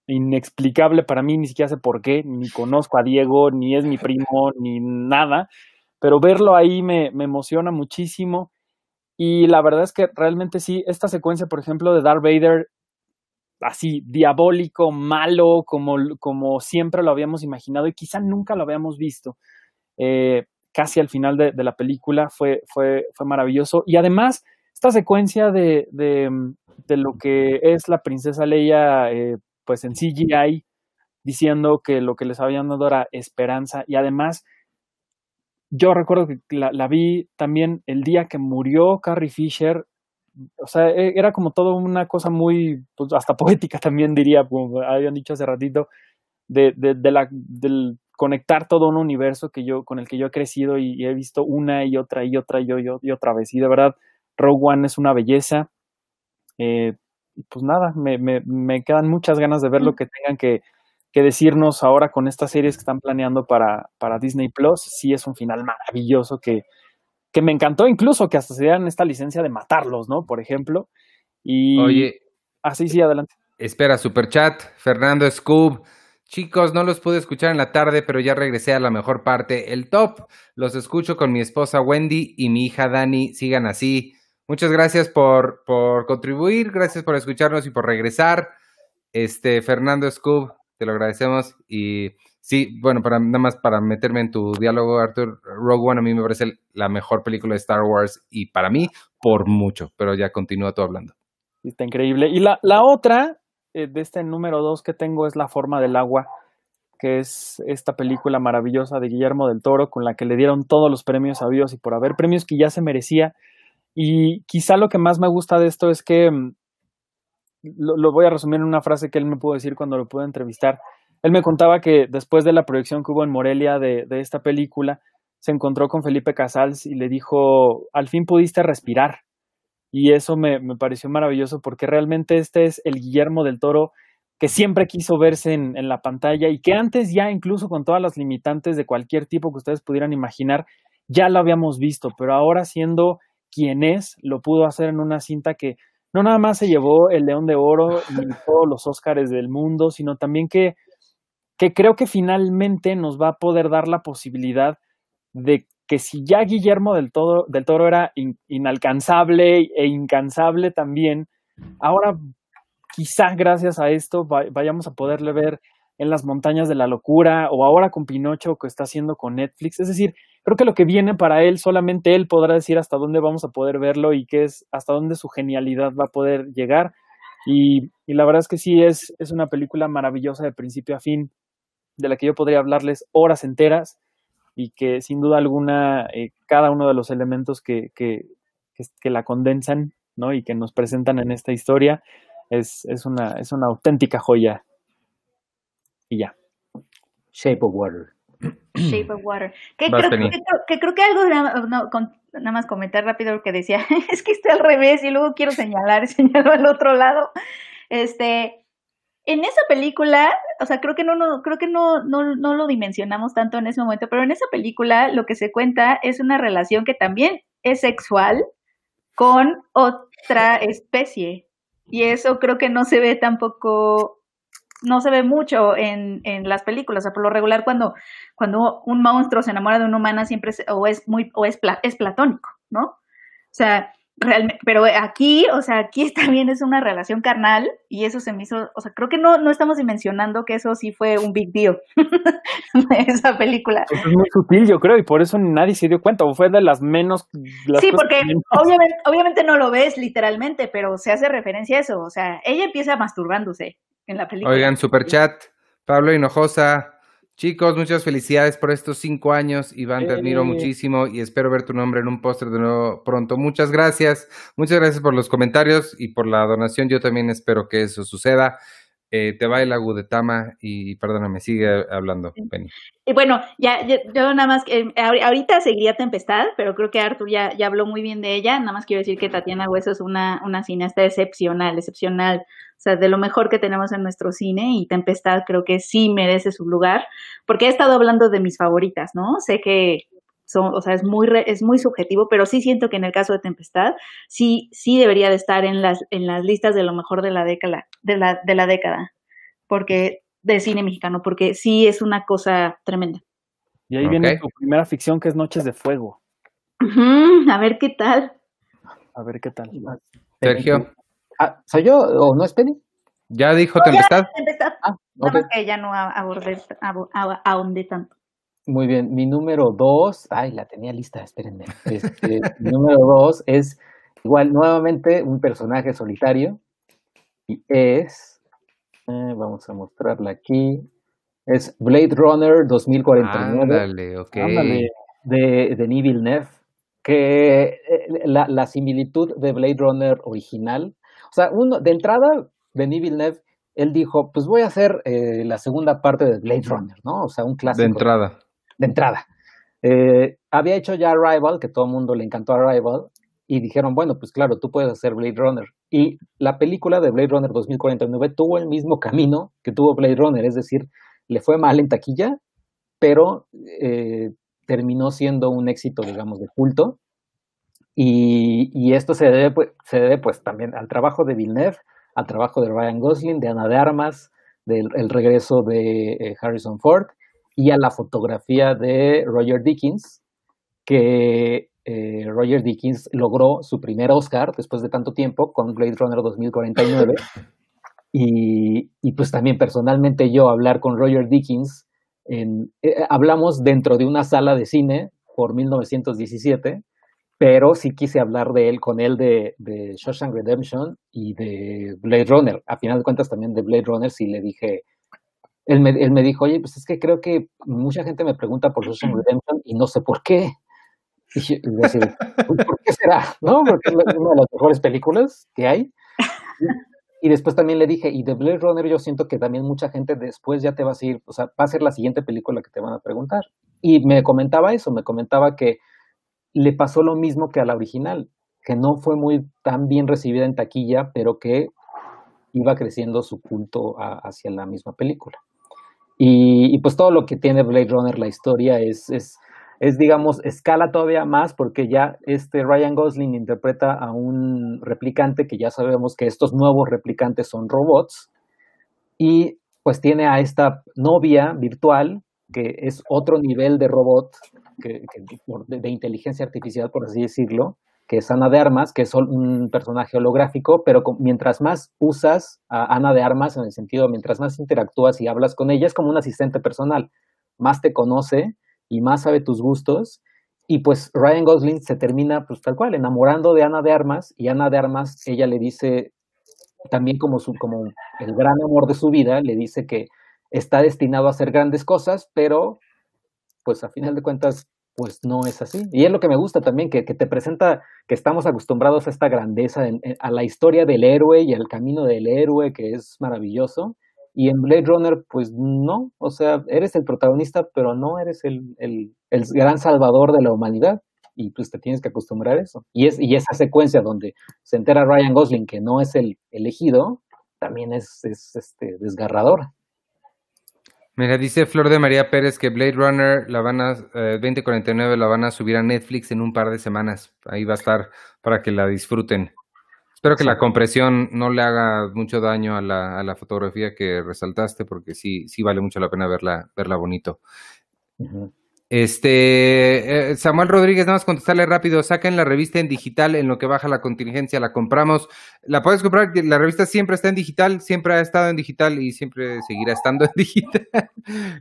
inexplicable para mí, ni siquiera sé por qué, ni conozco a Diego, ni es mi primo, ni nada, pero verlo ahí me, me emociona muchísimo. Y la verdad es que realmente sí, esta secuencia, por ejemplo, de Darth Vader, así, diabólico, malo, como, como siempre lo habíamos imaginado y quizá nunca lo habíamos visto, eh, casi al final de, la película, fue, fue, fue maravilloso. Y además, esta secuencia de, de, lo que es la princesa Leia, eh, pues en CGI, diciendo que lo que les habían dado era esperanza y además yo recuerdo que la, vi también el día que murió Carrie Fisher. O sea, e, era como todo una cosa muy, pues hasta poética también diría, como habían dicho hace ratito, de, de, de la, del conectar todo un universo que yo, con el que yo he crecido y, y he visto una y otra y otra y, yo, y otra vez. Y de verdad, Rogue One es una belleza. Eh, pues nada, me, me, me, quedan muchas ganas de ver lo que tengan que, que decirnos ahora con estas series que están planeando para, para Disney Plus. Sí es un final maravilloso que, que me encantó incluso que hasta se dieran esta licencia de matarlos, ¿no? Por ejemplo. Y Oye. Así sí, adelante. Espera, Superchat, Fernando Scoob. Chicos, no los pude escuchar en la tarde, pero ya regresé a la mejor parte, el top. Los escucho con mi esposa Wendy y mi hija Dani. Sigan así. Muchas gracias por, por contribuir, gracias por escucharnos y por regresar. Este, Fernando Scoob, te lo agradecemos. Y sí, bueno, para nada más para meterme en tu diálogo, Arthur, Rogue One a mí me parece la mejor película de Star Wars y para mí por mucho, pero ya continúa tú hablando. Está increíble. Y la, la otra eh, de este número dos que tengo es La forma del agua, que es esta película maravillosa de Guillermo del Toro con la que le dieron todos los premios habidos y por haber premios que ya se merecía. Y quizá lo que más me gusta de esto es que mm, lo, lo, voy a resumir en una frase que él me pudo decir cuando lo pude entrevistar. Él me contaba que después de la proyección que hubo en Morelia de, de esta película, se encontró con Felipe Casals y le dijo, al fin pudiste respirar. Y eso me, me, pareció maravilloso porque realmente este es el Guillermo del Toro que siempre quiso verse en, en, la pantalla y que antes ya incluso con todas las limitantes de cualquier tipo que ustedes pudieran imaginar, ya lo habíamos visto, pero ahora siendo quien es, lo pudo hacer en una cinta que no nada más se llevó el León de Oro y todos los Óscares del mundo, sino también que, que creo que finalmente nos va a poder dar la posibilidad de que si ya Guillermo del, todo, del Toro era in, inalcanzable e incansable también, ahora quizá gracias a esto vayamos a poderle ver en las montañas de la locura o ahora con Pinocho que está haciendo con Netflix. Es decir, creo que lo que viene para él, solamente él podrá decir hasta dónde vamos a poder verlo y qué es, hasta dónde su genialidad va a poder llegar. Y, y la verdad es que sí, es, es una película maravillosa de principio a fin, de la que yo podría hablarles horas enteras y que sin duda alguna eh, cada uno de los elementos que, que, que, que, la condensan ¿no? y que nos presentan en esta historia es, es, una, es una auténtica joya. Y ya. Shape of Water. Shape of Water. Que, creo, que, que creo, que, algo, no, con, nada más comentar rápido lo que decía, es que está al revés y luego quiero señalar, señalo al otro lado. Este, en esa película, o sea, creo que no, no creo que no, no, no lo dimensionamos tanto en ese momento, pero en esa película lo que se cuenta es una relación que también es sexual con otra especie. Y eso creo que no se ve tampoco, no se ve mucho en, en las películas. O sea, por lo regular, cuando, cuando un monstruo se enamora de una humana, siempre es, o es muy, o es, pla, es platónico, ¿no? O sea, realmente, pero aquí, o sea, aquí también es una relación carnal y eso se me hizo, o sea, creo que no, no estamos dimensionando que eso sí fue un big deal de esa película. Pues es muy sutil, yo creo, y por eso nadie se dio cuenta, o fue de las menos... Las sí, porque menos... Obviamente, obviamente no lo ves literalmente, pero se hace referencia a eso, o sea, ella empieza masturbándose en la película. Oigan, superchat, Pablo Hinojosa, Chicos, muchas felicidades por estos cinco años. Iván, te admiro Eh. muchísimo y espero ver tu nombre en un póster de nuevo pronto. Muchas gracias. Muchas gracias por los comentarios y por la donación. Yo también espero que eso suceda. Eh, te baila Gudetama y perdóname, sigue hablando, Penny. Y bueno, ya, ya- yo nada más, eh, ahori- ahorita seguiría Tempestad, pero creo que Arthur ya, ya habló muy bien de ella. Nada más quiero decir que Tatiana Hueso es una, una cineasta excepcional, excepcional. O sea, de lo mejor que tenemos en nuestro cine y Tempestad creo que sí merece su lugar, porque he estado hablando de mis favoritas, ¿no? Sé que son, o sea, es muy, re- es muy subjetivo, pero sí siento que en el caso de Tempestad, sí, sí debería de estar en las, en las listas de lo mejor de la década, de la, de la década, porque, de cine mexicano, porque sí es una cosa tremenda. Y ahí viene tu primera ficción que es Noches de Fuego. A ver qué tal. A ver qué tal. Sergio, Ah, ¿Soy yo o no es Penny? ¿ya dijo Oh, ya, Tempestad? Tempestad. Ah, que ya no abordé, ahondé tanto. Muy bien, mi número dos, ay, la tenía lista, espérenme. Este, mi número dos es igual, nuevamente un personaje solitario y es, eh, vamos a mostrarla aquí, es Blade Runner 2049 Ándale, ok. Ándale. de, de Villeneuve, que eh, la, la similitud de Blade Runner original, o sea, uno, de entrada, Denis Villeneuve, él dijo, pues voy a hacer eh, la segunda parte de Blade Runner, ¿no? O sea, un clásico De entrada. de entrada. Eh, había hecho ya Arrival, que todo el mundo le encantó Arrival, y dijeron, bueno, pues claro, tú puedes hacer Blade Runner. Y la película de Blade Runner 2049 tuvo el mismo camino que tuvo Blade Runner, es decir, le fue mal en taquilla, pero eh, terminó siendo un éxito, digamos, de culto. Y, y esto se debe, pues, se debe, pues, también al trabajo de Villeneuve, al trabajo de Ryan Gosling, de Ana de Armas, del el regreso de eh, Harrison Ford y a la fotografía de Roger Dickens, que eh, Roger Dickens logró su primer Oscar después de tanto tiempo con Blade Runner 2049. Y, y pues también personalmente yo hablar con Roger Dickens, en, eh, hablamos dentro de una sala de cine por 1917, pero sí quise hablar de él, con él de, de Shawshank Redemption y de Blade Runner. A final de cuentas también de Blade Runner sí le dije, él me, él me dijo, oye, pues es que creo que mucha gente me pregunta por Shawshank Redemption y no sé por qué. Y yo, y decir, "Pues, ¿por qué será? ¿No? Porque es una de las mejores películas que hay. Y, y después también le dije, y de Blade Runner yo siento que también mucha gente después ya te va a decir, o sea, va a ser la siguiente película que te van a preguntar. Y me comentaba eso, me comentaba que le pasó lo mismo que a la original, que no fue muy tan bien recibida en taquilla, pero que iba creciendo su culto hacia la misma película. Y, y pues todo lo que tiene Blade Runner, la historia, es, es, es, digamos, escala todavía más porque ya este Ryan Gosling interpreta a un replicante que ya sabemos que estos nuevos replicantes son robots y pues tiene a esta novia virtual que es otro nivel de robot que, de, inteligencia artificial, por así decirlo, que es Ana de Armas, que es un personaje holográfico, pero mientras más usas a Ana de Armas, en el sentido, mientras más interactúas y hablas con ella, es como un asistente personal, más te conoce y más sabe tus gustos, y pues Ryan Gosling se termina, pues tal cual, enamorando de Ana de Armas, y Ana de Armas, ella le dice, también como, su, como el gran amor de su vida, le dice que está destinado a hacer grandes cosas, pero pues a final de cuentas, pues no es así. Y es lo que me gusta también, que, que te presenta que estamos acostumbrados a esta grandeza, en- a la historia del héroe y al camino del héroe, que es maravilloso. Y en Blade Runner, pues no, o sea, eres el protagonista, pero no eres el, el, el gran salvador de la humanidad. Y pues te tienes que acostumbrar a eso. Y, es, y esa secuencia donde se entera Ryan Gosling que no es el elegido, también es, es este, desgarradora. Mira, dice Flor de María Pérez que Blade Runner la van a, eh, 2049 la van a subir a Netflix en un par de semanas. Ahí va a estar para que la disfruten. Espero que la compresión no le haga mucho daño a la, a la fotografía que resaltaste, porque sí, sí vale mucho la pena verla, verla bonito. Este, eh, Samuel Rodríguez, nada más contestarle rápido, saquen la revista en digital en lo que baja la contingencia, la compramos, la puedes comprar, la revista siempre está en digital, siempre ha estado en digital y siempre seguirá estando en digital.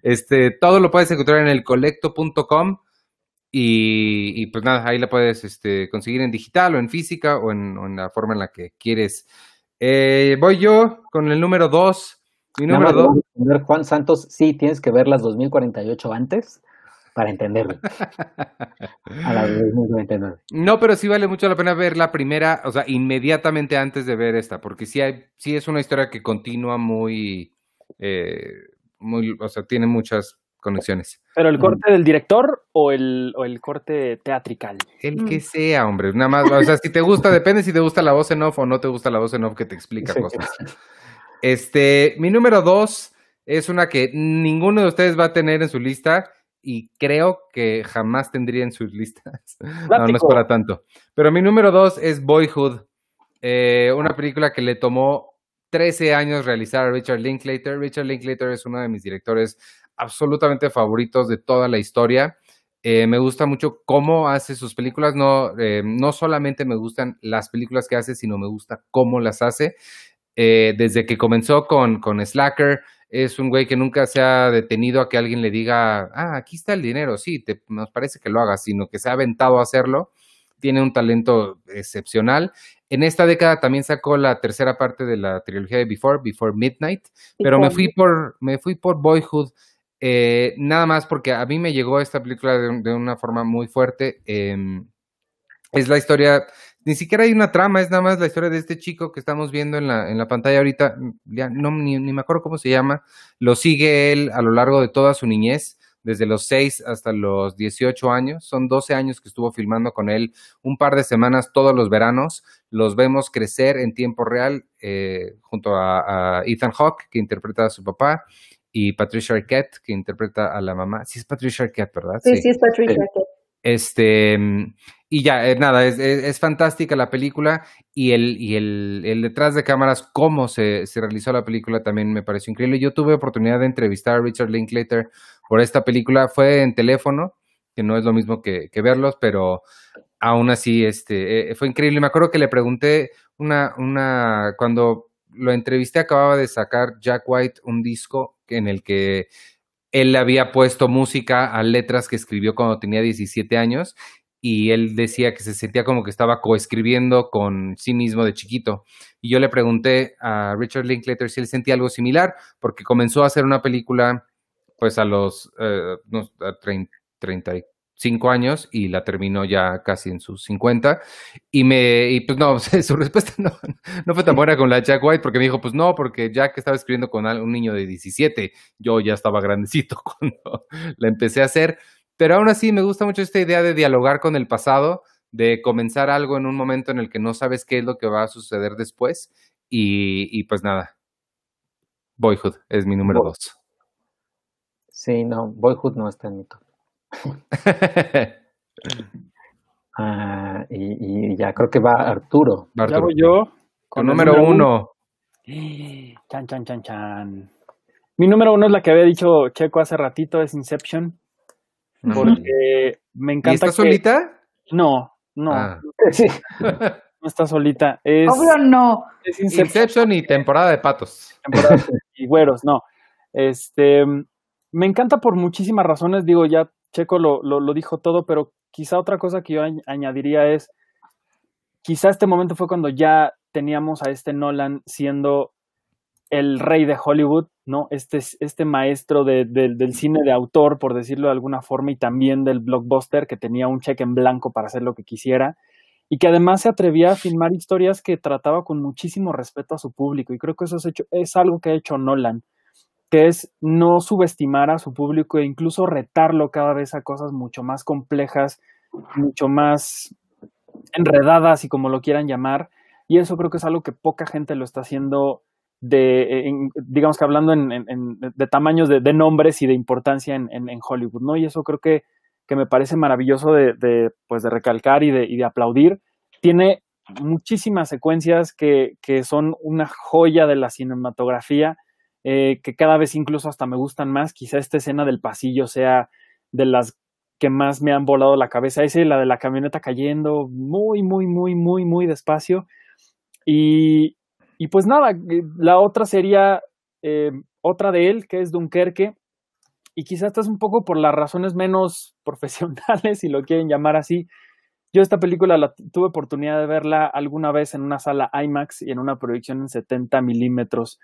Este, todo lo puedes encontrar en el colecto.com y, y pues nada, ahí la puedes este, conseguir en digital o en física o en, o en la forma en la que quieres. Eh, voy yo con el número dos. Mi Nada número más le dos. voy a responder, Juan Santos, sí, tienes que ver las 2048 antes para entenderlo. A las 2049. No, pero sí vale mucho la pena ver la primera, o sea, inmediatamente antes de ver esta, porque sí, hay, sí es una historia que continúa muy, eh, muy, o sea, tiene muchas conexiones. ¿Pero el corte del director o el, o el corte teatrical? El Mm. que sea, hombre, nada más, o sea, si te gusta, depende si te gusta la voz en off o no te gusta la voz en off que te explica Sí. cosas. Este, mi número dos es una que ninguno de ustedes va a tener en su lista y creo que jamás tendría en sus listas. No, no es para tanto. Pero mi número dos es Boyhood, eh, una película que le tomó 13 años realizar a Richard Linklater. Richard Linklater es uno de mis directores absolutamente favoritos de toda la historia. Eh, me gusta mucho cómo hace sus películas. No, eh, no solamente me gustan las películas que hace, sino me gusta cómo las hace. Eh, desde que comenzó con, con Slacker, es un güey que nunca se ha detenido a que alguien le diga, ah, aquí está el dinero, sí, te, nos parece que lo hagas, sino que se ha aventado a hacerlo. Tiene un talento excepcional. En esta década también sacó la tercera parte de la trilogía de Before, Before Midnight, pero me fui por, me fui por Boyhood, eh, nada más porque a mí me llegó esta película de, de una forma muy fuerte. eh, es la historia, ni siquiera hay una trama, es nada más la historia de este chico que estamos viendo en la, en la pantalla ahorita, ya no, ni, ni me acuerdo cómo se llama, lo sigue él a lo largo de toda su niñez, desde los 6 hasta los 18 años, son 12 años que estuvo filmando con él, un par de semanas todos los veranos, los vemos crecer en tiempo real eh, junto a, a Ethan Hawke, que interpreta a su papá, y Patricia Arquette, que interpreta a la mamá. Sí es Patricia Arquette, ¿verdad? Sí, sí, es Patricia. Sí. Arquette. Este, mm, y ya, eh, nada, es, es- fantástica la película y el, y el, el detrás de cámaras, cómo se, se realizó la película también me pareció increíble. Yo tuve oportunidad de entrevistar a Richard Linklater por esta película, fue en teléfono, que no es lo mismo que, que verlos, pero aún así, este, eh, fue increíble. Me acuerdo que le pregunté una, una, cuando lo entrevisté acababa de sacar Jack White un disco en el que él le había puesto música a letras que escribió cuando tenía 17 años y él decía que se sentía como que estaba coescribiendo con sí mismo de chiquito. Y yo le pregunté a Richard Linklater si él sentía algo similar, porque comenzó a hacer una película pues a los eh, no, a trein- 35 años y la terminó ya casi en sus 50. Y me, y pues no, su respuesta no, no fue tan buena con la de Jack White, porque me dijo, pues no, porque Jack estaba escribiendo con un niño de 17, yo ya estaba grandecito cuando la empecé a hacer, pero aún así me gusta mucho esta idea de dialogar con el pasado, de comenzar algo en un momento en el que no sabes qué es lo que va a suceder después, y, y pues nada, Boyhood es mi número Boy- dos. Sí, no, Boyhood no está en mi top. Ah, y, y ya creo que va Arturo. Ya voy yo. Con el número uno. Chan, chan, chan, chan. Mi número uno es la que había dicho Checo hace ratito, es Inception, porque me ¿Y encanta está que- solita? No, no, Ah. Sí. no está solita. Es, Obvio no. es Inception. Inception y temporada de patos. temporada y güeros, no. Este, me encanta por muchísimas razones, digo, ya Checo lo, lo, lo dijo todo, pero quizá otra cosa que yo añ- añadiría es, quizá este momento fue cuando ya teníamos a este Nolan siendo el rey de Hollywood, ¿no? Este, este maestro de- de- del cine de autor, por decirlo de alguna forma, y también del blockbuster, que tenía un cheque en blanco para hacer lo que quisiera, y que además se atrevía a filmar historias que trataba con muchísimo respeto a su público, y creo que eso es, hecho, es algo que ha hecho Nolan, que es no subestimar a su público e incluso retarlo cada vez a cosas mucho más complejas, mucho más enredadas y como lo quieran llamar, y eso creo que es algo que poca gente lo está haciendo de, en- digamos que hablando en, de tamaños de, nombres y de importancia en Hollywood, ¿no? Y eso creo que, que me parece maravilloso de, de, pues de recalcar y de, y de aplaudir. Tiene muchísimas secuencias que, que son una joya de la cinematografía, eh, que cada vez incluso hasta me gustan más. Quizá esta escena del pasillo sea de las que más me han volado la cabeza. Esa la de la camioneta cayendo muy, muy, muy, muy, muy despacio. Y, y pues nada, eh, la otra sería eh, otra de él, que es Dunkerque. Y quizás esta es un poco por las razones menos profesionales, si lo quieren llamar así. Yo esta película la tuve oportunidad de verla alguna vez en una sala IMAX y en una proyección en 70 milímetros.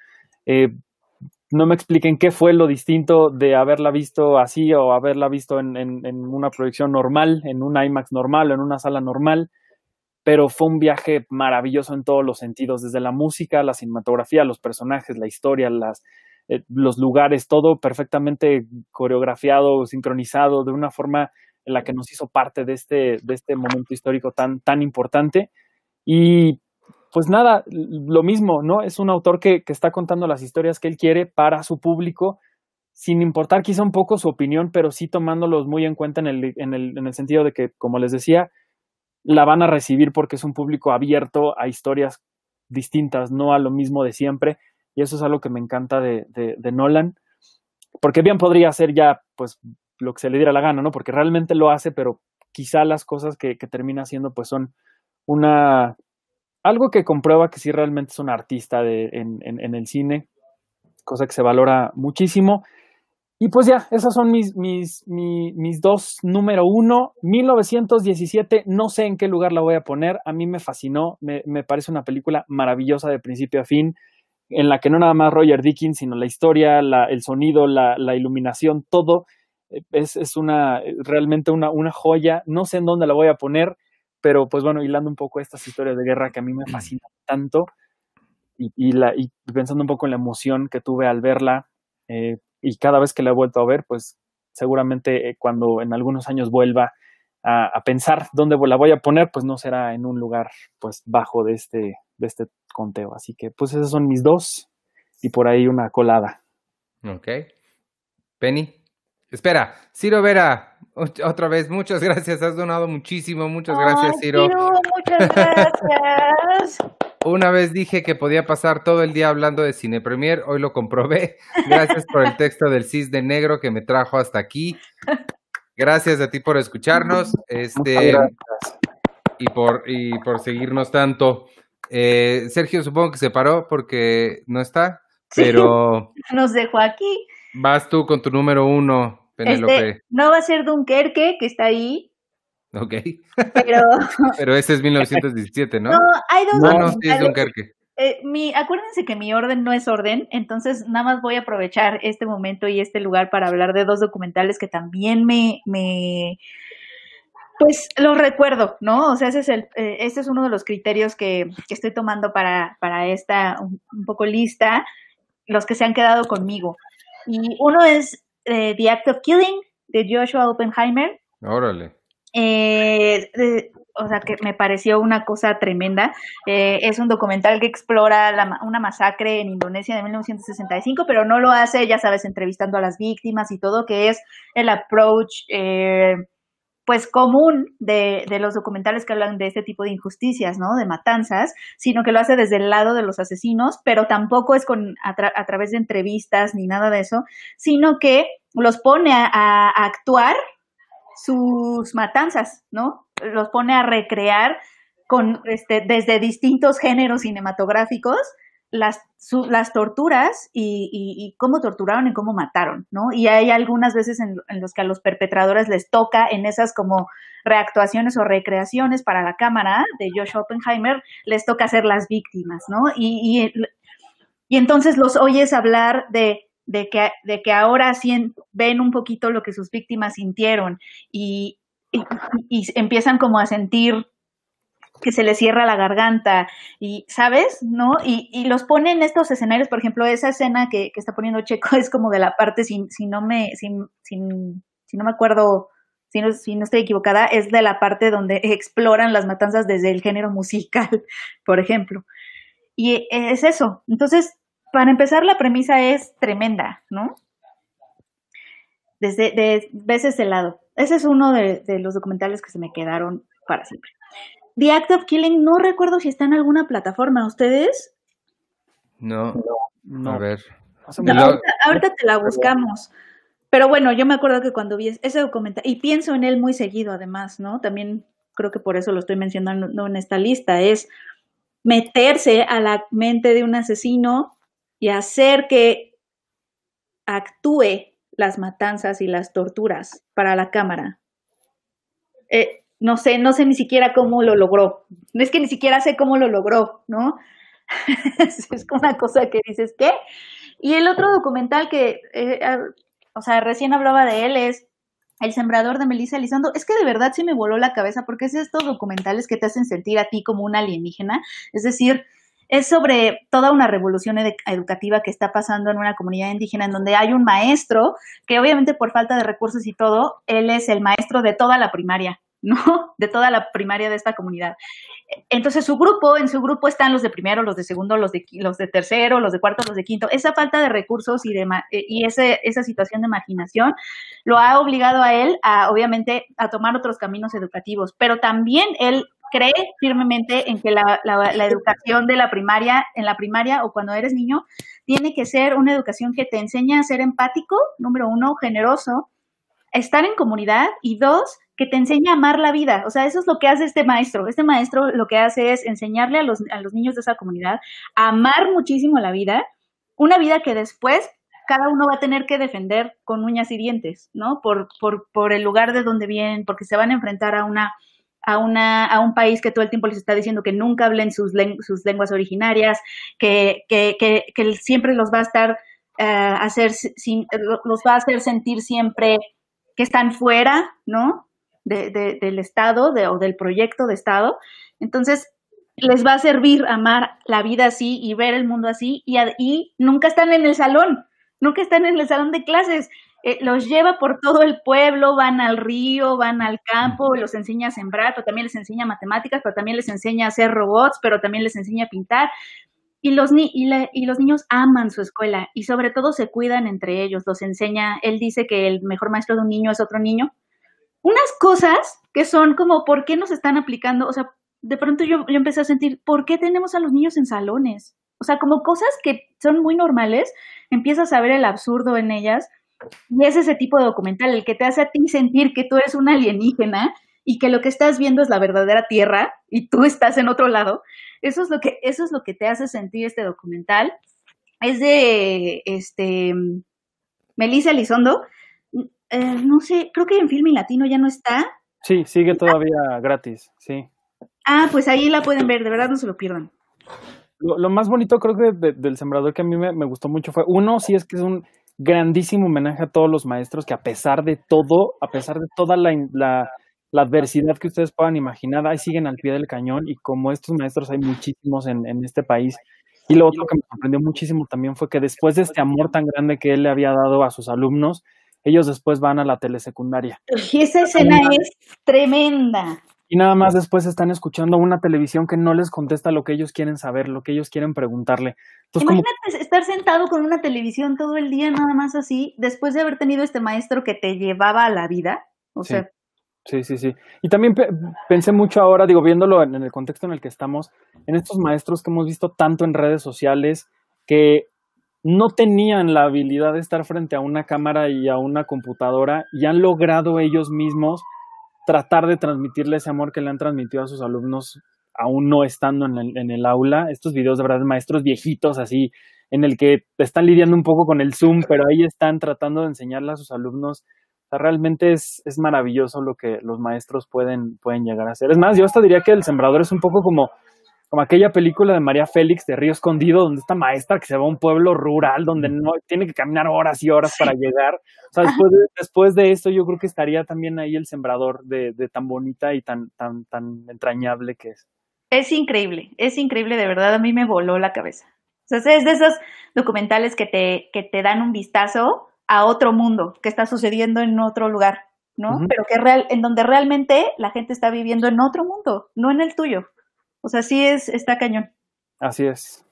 No me expliquen qué fue lo distinto de haberla visto así o haberla visto en, una proyección normal, en un IMAX normal o en una sala normal, pero fue un viaje maravilloso en todos los sentidos, desde la música, la cinematografía, los personajes, la historia, eh, los lugares, todo perfectamente coreografiado, sincronizado, de una forma en la que nos hizo parte de este, de este momento histórico tan, tan importante. Y pues nada, lo mismo, ¿no? Es un autor que, que, está contando las historias que él quiere para su público, sin importar quizá un poco su opinión, pero sí tomándolos muy en cuenta en el, en el, en el sentido de que, como les decía, la van a recibir porque es un público abierto a historias distintas, no a lo mismo de siempre. Y eso es algo que me encanta de, de, de Nolan, porque bien podría ser ya, pues, lo que se le diera la gana, ¿no? Porque realmente lo hace, pero quizá las cosas que, que termina haciendo, pues, son una algo que comprueba que sí realmente es un artista de, en, el cine, cosa que se valora muchísimo. Y pues ya, esos son mis, mis, mis, dos. Número uno, 1917, no sé en qué lugar la voy a poner. A mí me fascinó, me, me, parece una película maravillosa de principio a fin, en la que no nada más Roger Dickens, sino la historia, la, el sonido, la, la iluminación, todo es, es una, realmente una, una joya. No sé en dónde la voy a poner pero pues bueno, hilando un poco estas historias de guerra que a mí me fascinan tanto y, la, y pensando un poco en la emoción que tuve al verla eh, y cada vez que la he vuelto a ver, pues seguramente eh, cuando en algunos años vuelva a, pensar dónde la voy a poner, pues no será en un lugar pues bajo de este, de este conteo. Así que pues esos son mis dos y por ahí una colada. Ok. Penny. Espera, Ciro Vera, otra vez, muchas gracias, has donado muchísimo, muchas gracias, Ciro. muchas gracias. Una vez dije que podía pasar todo el día hablando de Cine Premier, hoy lo comprobé. Gracias por el texto del de Negro que me trajo hasta aquí. Gracias a ti por escucharnos, este y por y por seguirnos tanto. Eh, Sergio supongo que se paró porque no está, pero nos dejó aquí. Vas tú con tu número uno. Este, no va a ser Dunkerque, que está ahí. Ok. Pero, pero ese es 1917, ¿no? No, hay dos. No, no, sí es Dunkerque. Eh, mi, acuérdense que mi orden no es orden, entonces nada más voy a aprovechar este momento y este lugar para hablar de dos documentales que también me, me pues los recuerdo, ¿no? O sea, ese es el, eh, este es uno de los criterios que, que estoy tomando para, para esta un, un, poco lista, los que se han quedado conmigo. Y uno es eh, The Act of Killing de Joshua Oppenheimer. Órale. Eh, o sea, que me pareció una cosa tremenda. Eh, es un documental que explora una masacre en Indonesia de 1965, pero no lo hace, ya sabes, entrevistando a las víctimas y todo, que es el approach pues común de, de, los documentales que hablan de este tipo de injusticias, ¿no? De matanzas, sino que lo hace desde el lado de los asesinos, pero tampoco es con a, través de entrevistas ni nada de eso, sino que los pone a, a, actuar sus matanzas, ¿no? Los pone a recrear con este desde distintos géneros cinematográficos las, las torturas y, y, cómo torturaron y cómo mataron, ¿no? Y hay algunas veces en, en los que a los perpetradores les toca en esas como reactuaciones o recreaciones para la cámara de Josh Oppenheimer, les toca ser las víctimas, ¿no? Y, y, y entonces los oyes hablar de, de, que, de que ahora ven un poquito lo que sus víctimas sintieron y, y empiezan como a sentir que se le cierra la garganta y, ¿sabes? ¿No? Y, y los pone en estos escenarios, por ejemplo, esa escena que, que está poniendo Checo es como de la parte, si, si no me, si, si, si no me acuerdo, si no, si no estoy equivocada, es de la parte donde exploran las matanzas desde el género musical, por ejemplo. Y es eso. Entonces, para empezar, la premisa es tremenda, ¿no? Desde, de, ves ese lado. Ese es uno de, de los documentales que se me quedaron para siempre. The Act of Killing, no recuerdo si está en alguna plataforma. ¿Ustedes? No, no. a ver. ahorita, te la buscamos. Pero bueno, yo me acuerdo que cuando vi ese documental, y pienso en él muy seguido además, ¿no? También creo que por eso lo estoy mencionando en esta lista, es meterse a la mente de un asesino y hacer que actúe las matanzas y las torturas para la cámara. Eh, no sé, no sé ni siquiera cómo lo logró. No es que ni siquiera sé cómo lo logró, ¿no? es una cosa que dices, ¿qué? Y el otro documental que, eh, o sea, recién hablaba de él es El sembrador de Melissa Elizondo. Es que de verdad sí me voló la cabeza porque es estos documentales que te hacen sentir a ti como un alienígena. Es decir, es sobre toda una revolución educativa que está pasando en una comunidad indígena en donde hay un maestro que obviamente por falta de recursos y todo, él es el maestro de toda la primaria, ¿no? De toda la primaria de esta comunidad. Entonces su grupo, en su grupo están los de primero, los de segundo, los de, los de tercero, los de cuarto, los de quinto. Esa falta de recursos y, de, eh, y ese, esa situación de marginación lo ha obligado a él a, obviamente, a tomar otros caminos educativos, pero también él cree firmemente en que la, la, educación de la primaria, en la primaria o cuando eres niño, tiene que ser una educación que te enseña a ser empático, número uno, generoso, estar en comunidad y dos, que te enseña a amar la vida. O sea, eso es lo que hace este maestro. Este maestro lo que hace es enseñarle a los, a los niños de esa comunidad a amar muchísimo la vida, una vida que después cada uno va a tener que defender con uñas y dientes, ¿no? Por, por, por el lugar de donde vienen, porque se van a enfrentar a una a, una, a un país que todo el tiempo les está diciendo que nunca hablen sus, sus lenguas originarias, que, que, que, siempre los va a estar uh, hacer, sin, los va a hacer sentir siempre que están fuera, ¿no? De, del Estado de, o del proyecto de Estado. Entonces, les va a servir amar la vida así y ver el mundo así y, y nunca están en el salón, nunca están en el salón de clases. Eh, los lleva por todo el pueblo, van al río, van al campo, los enseña a sembrar, pero también les enseña matemáticas, pero también les enseña a hacer robots, pero también les enseña a pintar. Y los, ni y, y los niños aman su escuela y sobre todo se cuidan entre ellos, los enseña, él dice que el mejor maestro de un niño es otro niño, unas cosas que son como, ¿por qué nos están aplicando? O sea, de pronto yo, yo empecé a sentir, ¿por qué tenemos a los niños en salones? O sea, como cosas que son muy normales, empiezas a ver el absurdo en ellas. Y es ese tipo de documental, el que te hace a ti sentir que tú eres un alienígena y que lo que estás viendo es la verdadera tierra y tú estás en otro lado. Eso es lo que, eso es lo que te hace sentir este documental. Es de este Melissa Elizondo eh, no sé, creo que en Filmin Latino ya no está. Sí, sigue todavía gratis, sí. Ah, pues ahí la pueden ver, de verdad no se lo pierdan. Lo, más bonito creo que del Sembrador que a mí me, gustó mucho fue, uno, sí es que es un grandísimo homenaje a todos los maestros que a pesar de todo, a pesar de toda la, la, adversidad que ustedes puedan imaginar, ahí siguen al pie del cañón y como estos maestros hay muchísimos en, en este país. Y lo otro que me sorprendió muchísimo también fue que después de este amor tan grande que él le había dado a sus alumnos, ellos después van a la telesecundaria. Y esa escena es tremenda. Y nada más después están escuchando una televisión que no les contesta lo que ellos quieren saber, lo que ellos quieren preguntarle. Imagínate estar sentado con una televisión todo el día, nada más así, después de haber tenido este maestro que te llevaba a la vida. O sí. sea. Sí, sí, sí. Y también pensé mucho ahora, digo, viéndolo en el contexto en el que estamos, en estos maestros que hemos visto tanto en redes sociales, que no tenían la habilidad de estar frente a una cámara y a una computadora y han logrado ellos mismos tratar de transmitirle ese amor que le han transmitido a sus alumnos aún no estando en el, en el aula. Estos videos de verdad maestros viejitos así, en el que están lidiando un poco con el Zoom, pero ahí están tratando de enseñarle a sus alumnos. realmente es, es maravilloso lo que los maestros pueden, pueden llegar a hacer. Es más, yo hasta diría que el sembrador es un poco como como aquella película de María Félix de Río Escondido, donde esta maestra que se va a un pueblo rural, donde no tiene que caminar horas y horas para llegar. O sea, después de, después de esto, yo creo que estaría también ahí el sembrador de, tan bonita y tan, tan, tan entrañable que es. Es increíble, es increíble, de verdad, a mí me voló la cabeza. O sea, es de esos documentales que te, que te dan un vistazo a otro mundo que está sucediendo en otro lugar, ¿no? Pero que real, en donde realmente la gente está viviendo en otro mundo, no en el tuyo. O sea, sí es, está cañón. Así es.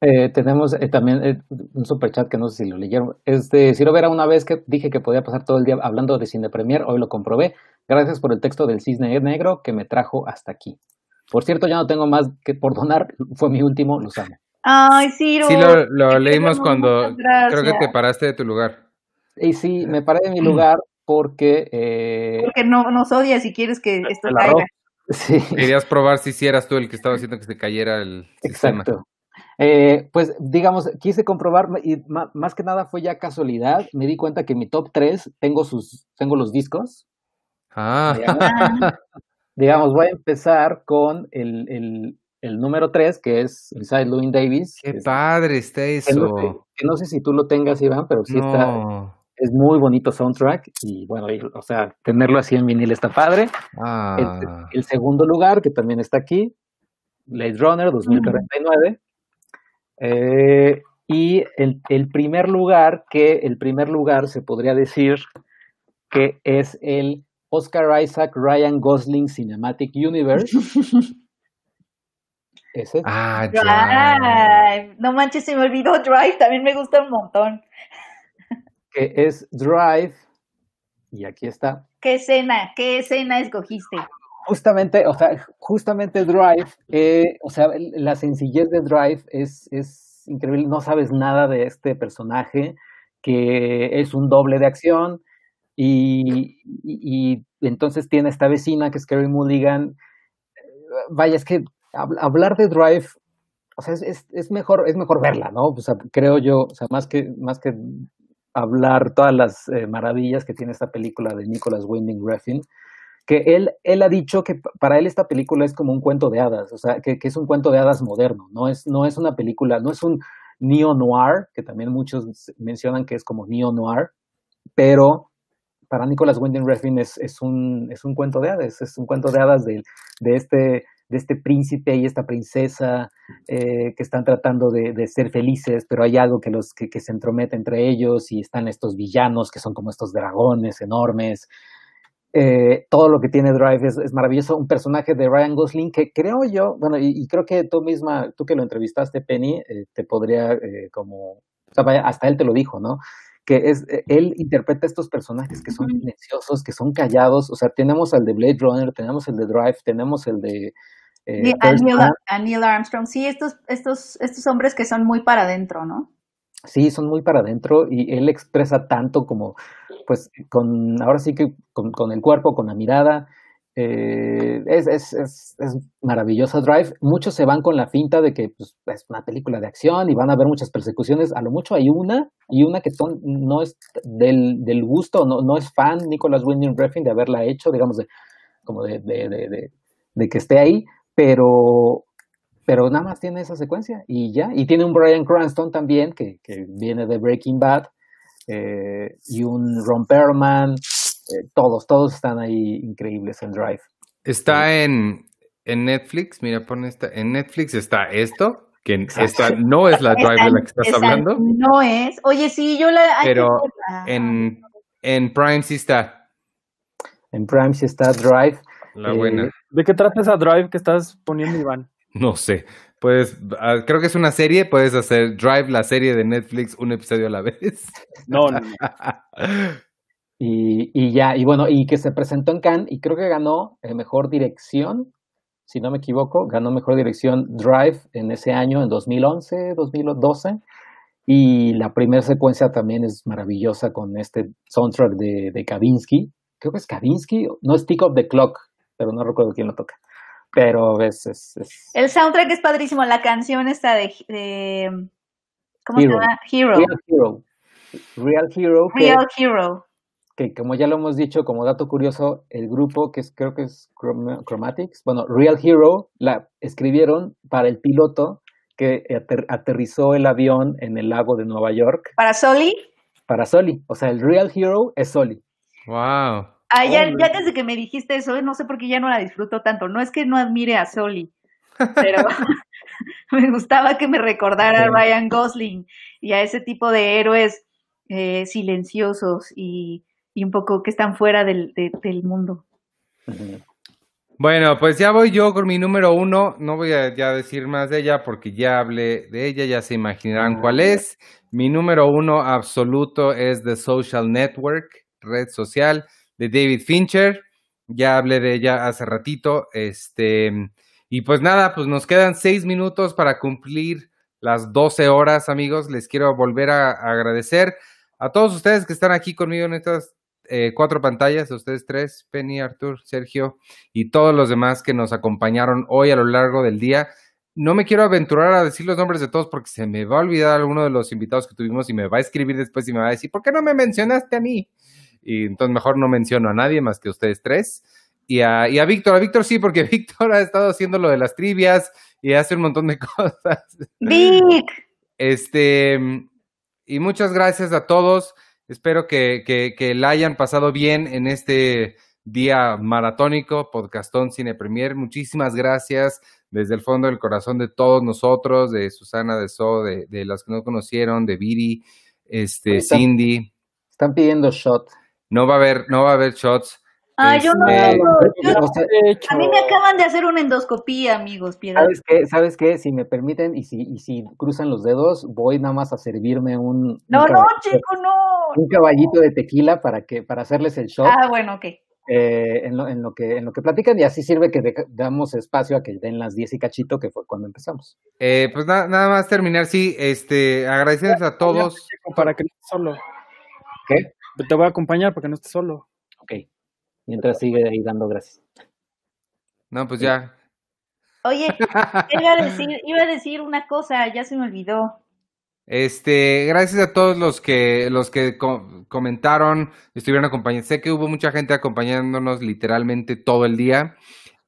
Eh, tenemos eh, también eh, un super chat que no sé si lo leyeron. Es de Ciro Vera, una vez que dije que podía pasar todo el día hablando de Cine Premier, hoy lo comprobé. Gracias por el texto del Cisne Negro que me trajo hasta aquí. Por cierto, ya no tengo más que por donar, fue mi último, los amo. Ay, Ciro. Sí, lo, lo leímos cuando creo que te paraste de tu lugar. Y sí, me paré de mi lugar porque... porque no nos odias y quieres que esto caiga. Querías probar si hicieras tú el que estaba haciendo que se cayera el Exacto. Eh, pues digamos, quise comprobar y más que nada fue ya casualidad. Me di cuenta que en mi top 3 tengo sus, tengo los discos. Ah. Digamos, voy a empezar con el, el número 3, que es Inside Louis Davis. Qué padre está eso. Que no, sé, si tú lo tengas, Iván, pero sí está. Es muy bonito soundtrack y bueno, o sea, tenerlo así en vinil está padre. Ah. El, segundo lugar, que también está aquí, Blade Runner 2049. Eh, y el, el, primer lugar, que el primer lugar se podría decir que es el Oscar Isaac Ryan Gosling Cinematic Universe. Ese. Ah, Drive. No manches, se me olvidó Drive, también me gusta un montón. Que es Drive, y aquí está. ¿Qué escena, qué escena escogiste? Justamente, o sea, justamente Drive, eh, o sea, la sencillez de Drive es, es increíble, no sabes nada de este personaje, que es un doble de acción, y, y, entonces tiene esta vecina que es Carrie Mulligan. Vaya, es que hablar de Drive, o sea, es, es, mejor, es mejor verla, ¿no? O sea, creo yo, o sea, más que, más que hablar todas las eh, maravillas que tiene esta película de Nicholas Winding Refn, que él, él ha dicho que para él esta película es como un cuento de hadas, o sea, que, es un cuento de hadas moderno, no es, no es una película, no es un neo-noir, que también muchos mencionan que es como neo-noir, pero para Nicholas Winding Refn es, es, un, es un cuento de hadas, es un cuento de hadas de, de este de este príncipe y esta princesa eh, que están tratando de, ser felices, pero hay algo que, los, que, se entromete entre ellos y están estos villanos que son como estos dragones enormes. Eh, todo lo que tiene Drive es, maravilloso. Un personaje de Ryan Gosling que creo yo, bueno, y, creo que tú misma, tú que lo entrevistaste, Penny, eh, te podría como, o sea, vaya, hasta él te lo dijo, ¿no? que es, él interpreta estos personajes que son silenciosos, que son callados, o sea, tenemos al de Blade Runner, tenemos el de Drive, tenemos el de eh, a, Neil, Armstrong, sí, estos, estos, estos hombres que son muy para adentro, ¿no? Sí, son muy para adentro y él expresa tanto como, pues, con, ahora sí que con, el cuerpo, con la mirada. Eh, es, es, es, es, maravilloso Drive. Muchos se van con la finta de que pues, es una película de acción y van a ver muchas persecuciones. A lo mucho hay una y una que son, no es del, del gusto, no, no es fan Nicholas Winding Refn de haberla hecho, digamos, de, como de, de, de, de que esté ahí, pero, pero nada más tiene esa secuencia y ya. Y tiene un Brian Cranston también, que, que viene de Breaking Bad, eh, y un Ron Perlman, eh, todos, todos están ahí increíbles en Drive. Está en, en Netflix, mira, pone esta, en Netflix está esto, que esta no es la Drive de la que estás hablando. No es, oye, sí, yo la... Pero en, en Prime sí está. En Prime sí está Drive. La buena. Eh, ¿De qué trata esa Drive que estás poniendo, Iván? No sé. Pues creo que es una serie. Puedes hacer Drive, la serie de Netflix, un episodio a la vez. No, no. y, y, ya, y bueno, y que se presentó en Cannes y creo que ganó eh, mejor dirección, si no me equivoco, ganó mejor dirección Drive en ese año, en 2011, 2012. Y la primera secuencia también es maravillosa con este soundtrack de, de Kavinsky. Creo que es Kavinsky, no es Tick of the Clock, pero no recuerdo quién lo toca. Pero es, es, El soundtrack es padrísimo, la canción está de... ¿Cómo se llama? Hero. Real Hero. Real Hero. Real Hero. Que como ya lo hemos dicho, como dato curioso, el grupo que es, creo que es Chromatics, bueno, Real Hero la escribieron para el piloto que aterrizó el avión en el lago de Nueva York. ¿Para Soli? Para Soli. O sea, el Real Hero es Soli. Wow. Ah, ya, desde que me dijiste eso, no sé por qué ya no la disfruto tanto. No es que no admire a Soli, pero me gustaba que me recordara a Ryan Gosling y a ese tipo de héroes eh, silenciosos y, un poco que están fuera del, del mundo. Bueno, pues ya voy yo con mi número uno. No voy a ya decir más de ella porque ya hablé de ella, ya se imaginarán cuál es. Mi número uno absoluto es The Social Network, red social de David Fincher. Ya hablé de ella hace ratito. Este, y pues nada, pues nos quedan seis minutos para cumplir las 12 horas, amigos. Les quiero volver a, agradecer a todos ustedes que están aquí conmigo en estas eh, cuatro pantallas, a ustedes tres, Penny, Artur, Sergio y todos los demás que nos acompañaron hoy a lo largo del día. No me quiero aventurar a decir los nombres de todos porque se me va a olvidar alguno de los invitados que tuvimos y me va a escribir después y me va a decir, ¿por qué no me mencionaste a mí? Y entonces mejor no menciono a nadie más que ustedes tres. Y a, y a Víctor, a Víctor sí, porque Víctor ha estado haciendo lo de las trivias y hace un montón de cosas. Vic. Este, y muchas gracias a todos. Espero que, que, que la hayan pasado bien en este día maratónico, podcastón Cine Premier. Muchísimas gracias desde el fondo del corazón de todos nosotros, de Susana, de So, de, de las que no conocieron, de Viri, este, Cindy. Están pidiendo shot. No va a haber, no va a haber shots. Ah, yo no Este, tengo. yo- O sea, De hecho, a mí me acaban de hacer una endoscopía, amigos. Piedad. ¿Sabes qué? ¿Sabes qué? Si me permiten y si, y si cruzan los dedos, voy nada más a servirme un, un No, chico, no. un caballito de tequila para que para hacerles el shot Ah, bueno, ok. eh, en, lo, en lo que en lo que platican y así sirve que deja- damos espacio a que den las 10 y cachito que fue cuando empezamos. Eh, pues na- nada más terminar, sí, este, agradecidos a todos. Para que no solo. ¿Qué? Te voy a acompañar para que no estés solo. Ok. Mientras sigue ahí dando gracias. No, pues ya. Oye, iba a decir, iba a decir una cosa, ya se me olvidó. Este, gracias a todos los que los que co- comentaron, estuvieron acompañando. Sé que hubo mucha gente acompañándonos literalmente todo el día.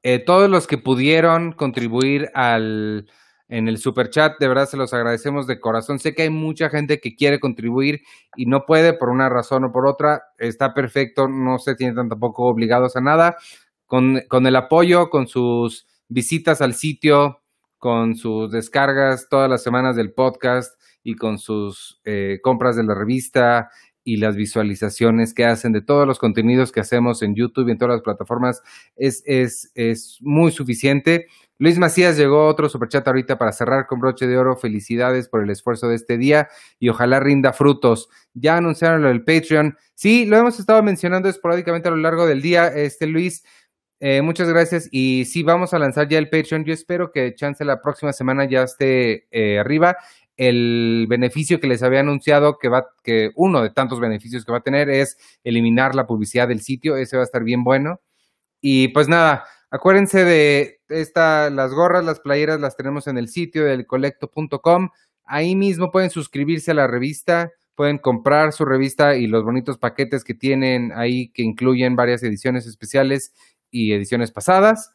Eh, todos los que pudieron contribuir al en el super chat, de verdad se los agradecemos de corazón. Sé que hay mucha gente que quiere contribuir y no puede por una razón o por otra. Está perfecto, no se tienen tampoco obligados a nada. Con, con el apoyo, con sus visitas al sitio, con sus descargas todas las semanas del podcast y con sus eh, compras de la revista y las visualizaciones que hacen de todos los contenidos que hacemos en YouTube y en todas las plataformas es, es, es muy suficiente. Luis Macías llegó otro superchat ahorita para cerrar con broche de oro. Felicidades por el esfuerzo de este día y ojalá rinda frutos. Ya anunciaron lo del Patreon. Sí, lo hemos estado mencionando esporádicamente a lo largo del día, este Luis. Eh, muchas gracias y sí, vamos a lanzar ya el Patreon. Yo espero que chance la próxima semana ya esté eh, arriba. El beneficio que les había anunciado, que va, que uno de tantos beneficios que va a tener es eliminar la publicidad del sitio. Ese va a estar bien bueno. Y pues nada, acuérdense de esta, las gorras, las playeras las tenemos en el sitio del colecto.com. Ahí mismo pueden suscribirse a la revista, pueden comprar su revista y los bonitos paquetes que tienen ahí que incluyen varias ediciones especiales y ediciones pasadas.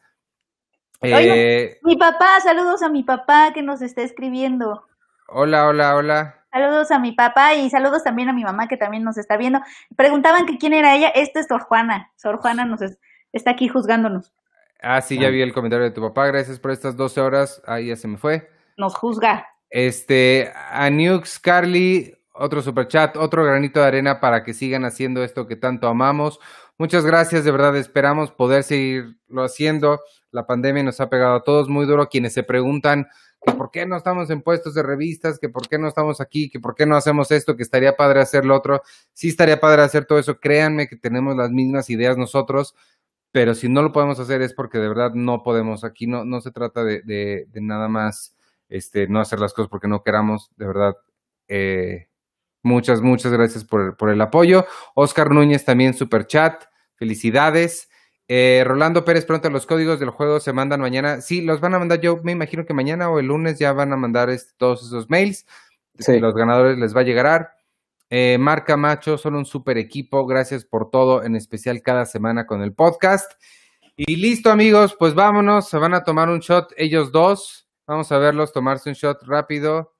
Eh, Mi papá, saludos a mi papá que nos está escribiendo. Hola, hola, hola. Saludos a mi papá y saludos también a mi mamá que también nos está viendo. Preguntaban que quién era ella. Esta es Sor Juana. Sor Juana nos es- está aquí juzgándonos. Ah, sí, ya vi el comentario de tu papá. Gracias por estas 12 horas. Ahí ya se me fue. Nos juzga. Este, a Carly, otro superchat, otro granito de arena para que sigan haciendo esto que tanto amamos. Muchas gracias, de verdad, esperamos poder seguirlo haciendo. La pandemia nos ha pegado a todos muy duro. Quienes se preguntan que por qué no estamos en puestos de revistas, que por qué no estamos aquí, que por qué no hacemos esto, que estaría padre hacer lo otro. Sí estaría padre hacer todo eso. Créanme que tenemos las mismas ideas nosotros, pero si no lo podemos hacer es porque de verdad no podemos. Aquí no, no se trata de, de, nada más este, no hacer las cosas porque no queramos, de verdad. Eh, muchas, muchas gracias por, por, el apoyo. Oscar Núñez también, super chat. Felicidades. Eh, Rolando Pérez, pronto los códigos del juego se mandan mañana. Sí, los van a mandar yo, me imagino que mañana o el lunes ya van a mandar este, todos esos mails. Sí. Los ganadores les va a llegar. Eh, Marca Macho, son un super equipo. Gracias por todo, en especial cada semana con el podcast. Y listo, amigos, pues vámonos. Se van a tomar un shot ellos dos. Vamos a verlos tomarse un shot rápido.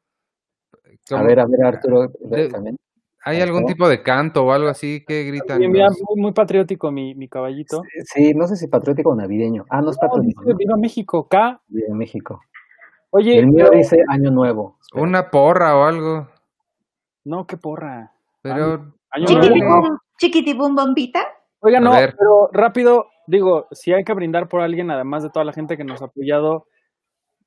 A ver, a ver, Arturo, de. ¿Hay algún tipo de canto o algo así que gritan? Sí, mira, muy, muy, patriótico mi, mi caballito. Sí, sí, no sé si patriótico o navideño. Ah, no es patriótico. Dice, Viva México, K. Viva México. Oye, el mío pero... dice Año Nuevo. Espera. Una porra o algo. No, qué porra. Pero. Año Chiquitibum, chiquitibum bombita. Oiga, no, pero rápido, digo, si hay que brindar por alguien, además de toda la gente que nos ha apoyado,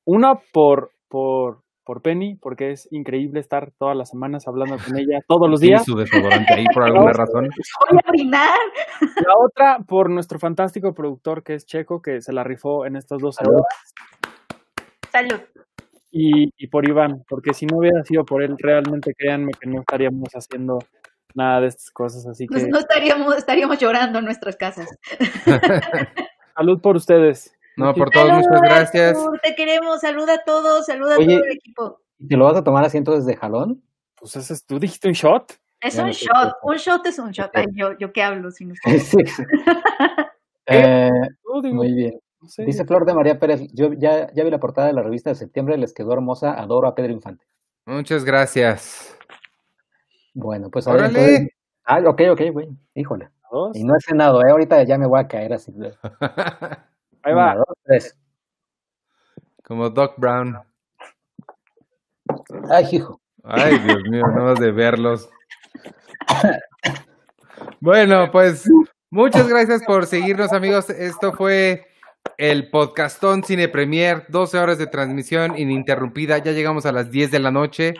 una por, por, por Penny, porque es increíble estar todas las semanas hablando con ella todos los días. su desodorante ahí por alguna razón. Voy a brindar. La otra por nuestro fantástico productor que es Checo, que se la rifó en estas dos horas. Salud. Y, y por Iván, porque si no hubiera sido por él, realmente créanme que no estaríamos haciendo nada de estas cosas, así que... Pues no estaríamos, estaríamos llorando en nuestras casas. Salud por ustedes. No, por todos, muchas gracias. Te queremos, saluda a todos, saluda Oye, a todo el equipo. ¿Te lo vas a tomar así entonces de jalón? Pues ese es, tú dijiste un shot. Es ya un shot, un shot es un shot. Ay, yo, yo qué hablo sin ustedes. sí. eh, muy bien. Dice Flor de María Pérez, yo ya, ya vi la portada de la revista de septiembre, les quedó hermosa, adoro a Pedro Infante. Muchas gracias. Bueno, pues a ver, Órale. entonces- Ah, ok, ok, güey, híjole. Dos. Y no he cenado, ¿eh? Ahorita ya me voy a caer así. Ahí va. Una, dos, tres. Como Doc Brown. Ay, hijo. Ay, Dios mío, no más de verlos. Bueno, pues muchas gracias por seguirnos, amigos. Esto fue el podcastón Cine Premier, 12 horas de transmisión ininterrumpida. Ya llegamos a las 10 de la noche.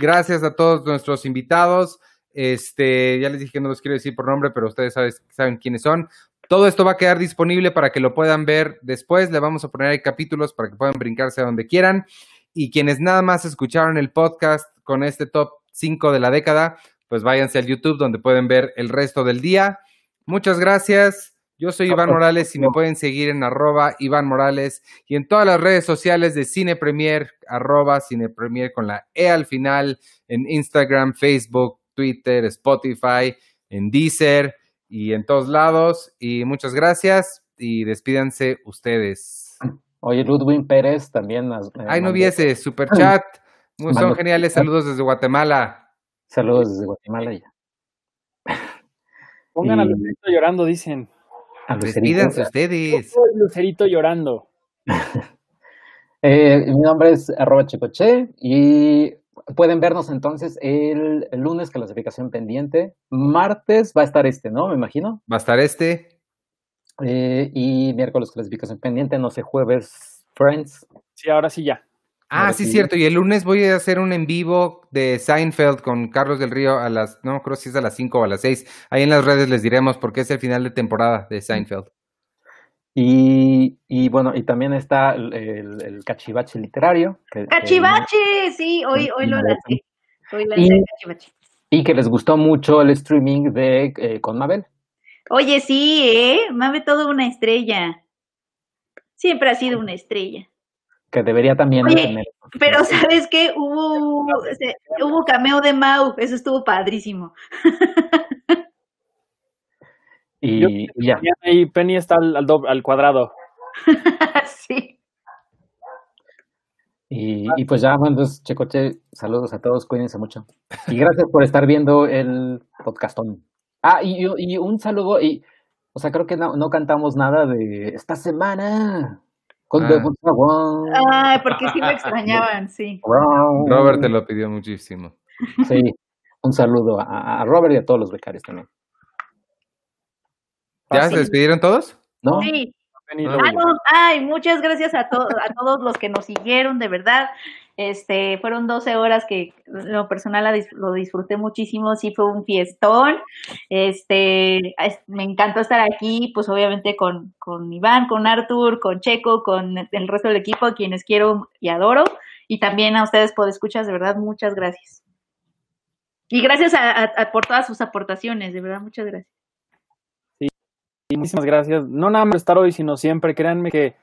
Gracias a todos nuestros invitados. Este, ya les dije que no los quiero decir por nombre, pero ustedes saben quiénes son. Todo esto va a quedar disponible para que lo puedan ver después. Le vamos a poner ahí capítulos para que puedan brincarse a donde quieran. Y quienes nada más escucharon el podcast con este top 5 de la década, pues váyanse al YouTube donde pueden ver el resto del día. Muchas gracias. Yo soy Iván Morales y me pueden seguir en arroba Iván Morales y en todas las redes sociales de Cine Premier, arroba Cine Premier con la E al final, en Instagram, Facebook, Twitter, Spotify, en Deezer y en todos lados. Y muchas gracias y despídanse ustedes. Oye, Ludwig Pérez también. nos- eh, Ay, no mandó vi ese super chat. Son Mando- geniales. Saludos desde Guatemala. Saludos desde Guatemala ya. Pongan a Y- Lucerito llorando, dicen. A. Despídanse ustedes. Lucerito llorando. Eh, mi nombre es arroba chicoche y pueden vernos entonces el, el lunes clasificación pendiente. Martes va a estar este, ¿no? Me imagino. Va a estar este. Eh, y miércoles clasificación pendiente, no sé, jueves Friends. Sí, ahora sí ya. Ah, Ahora sí, sí. cierto. Y el lunes voy a hacer un en vivo de Seinfeld con Carlos del Río a las, no creo si es a las 5 o a las 6. Ahí en las redes les diremos porque es el final de temporada de Seinfeld. Y, y bueno, y también está el, el, el cachivache literario. que- que- Cachivache, sí, hoy, hoy lo lancé. Hoy lancé Y- Cachivache. y que les gustó mucho el streaming de eh, con Mabel. Oye, sí, ¿eh? Mame todo una estrella. Siempre ha sido una estrella. Que debería también Oye, tener. Pero, ¿sabes qué? Hubo, hubo cameo de Mau. Eso estuvo padrísimo. Y, y ya. Y Penny está al, al, dob- al cuadrado. sí. Y, y pues ya, entonces, Checoche, saludos a todos, cuídense mucho. Y gracias por estar viendo el podcastón. Ah, y, y un saludo, y, o sea, creo que no, no cantamos nada de esta semana. Con Ah. Ay, porque sí lo extrañaban, sí. Robert te lo pidió muchísimo. Sí, un saludo a, a Robert y a todos los becarios también. ¿Ya se despidieron todos? ¿No? Sí. Ah, no, ay, muchas gracias a, to- a todos los que nos siguieron, de verdad. Este, fueron 12 horas que en lo personal dis- lo disfruté muchísimo, sí fue un fiestón. Este, es- me encantó estar aquí, pues obviamente con, con Iván, con Artur, con Checo, con el resto del equipo, a quienes quiero y adoro. Y también a ustedes por escuchas, de verdad, muchas gracias. Y gracias a, a- a- por todas sus aportaciones, de verdad, muchas gracias. Muchísimas gracias. No nada más estar hoy, sino siempre. Créanme que,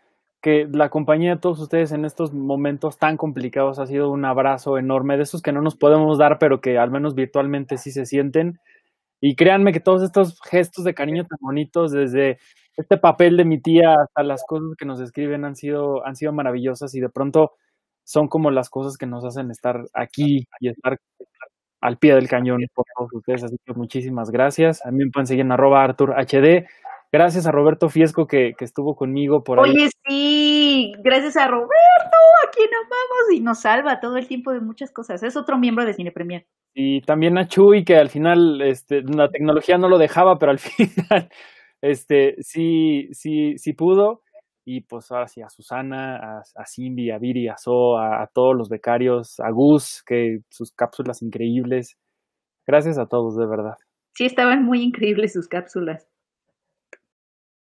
que la compañía de todos ustedes en estos momentos tan complicados ha sido un abrazo enorme, de esos que no nos podemos dar, pero que al menos virtualmente sí se sienten. Y créanme que todos estos gestos de cariño tan bonitos, desde este papel de mi tía hasta las cosas que nos escriben, han sido, han sido maravillosas y de pronto son como las cosas que nos hacen estar aquí y estar al pie del cañón por todos ustedes. Así que muchísimas gracias. A mí me pueden seguir en arroba Artur HD. Gracias a Roberto Fiesco que, que estuvo conmigo por ahí. Oye, sí, gracias a Roberto, a quien amamos y nos salva todo el tiempo de muchas cosas. Es otro miembro de Cine Premier. Y también a Chuy, que al final este, la tecnología no lo dejaba, pero al final este, sí, sí, sí pudo. Y pues ahora sí, a Susana, a, a Cindy, a Viri, a So, a, a todos los becarios, a Gus, que sus cápsulas increíbles. Gracias a todos, de verdad. Sí, estaban muy increíbles sus cápsulas.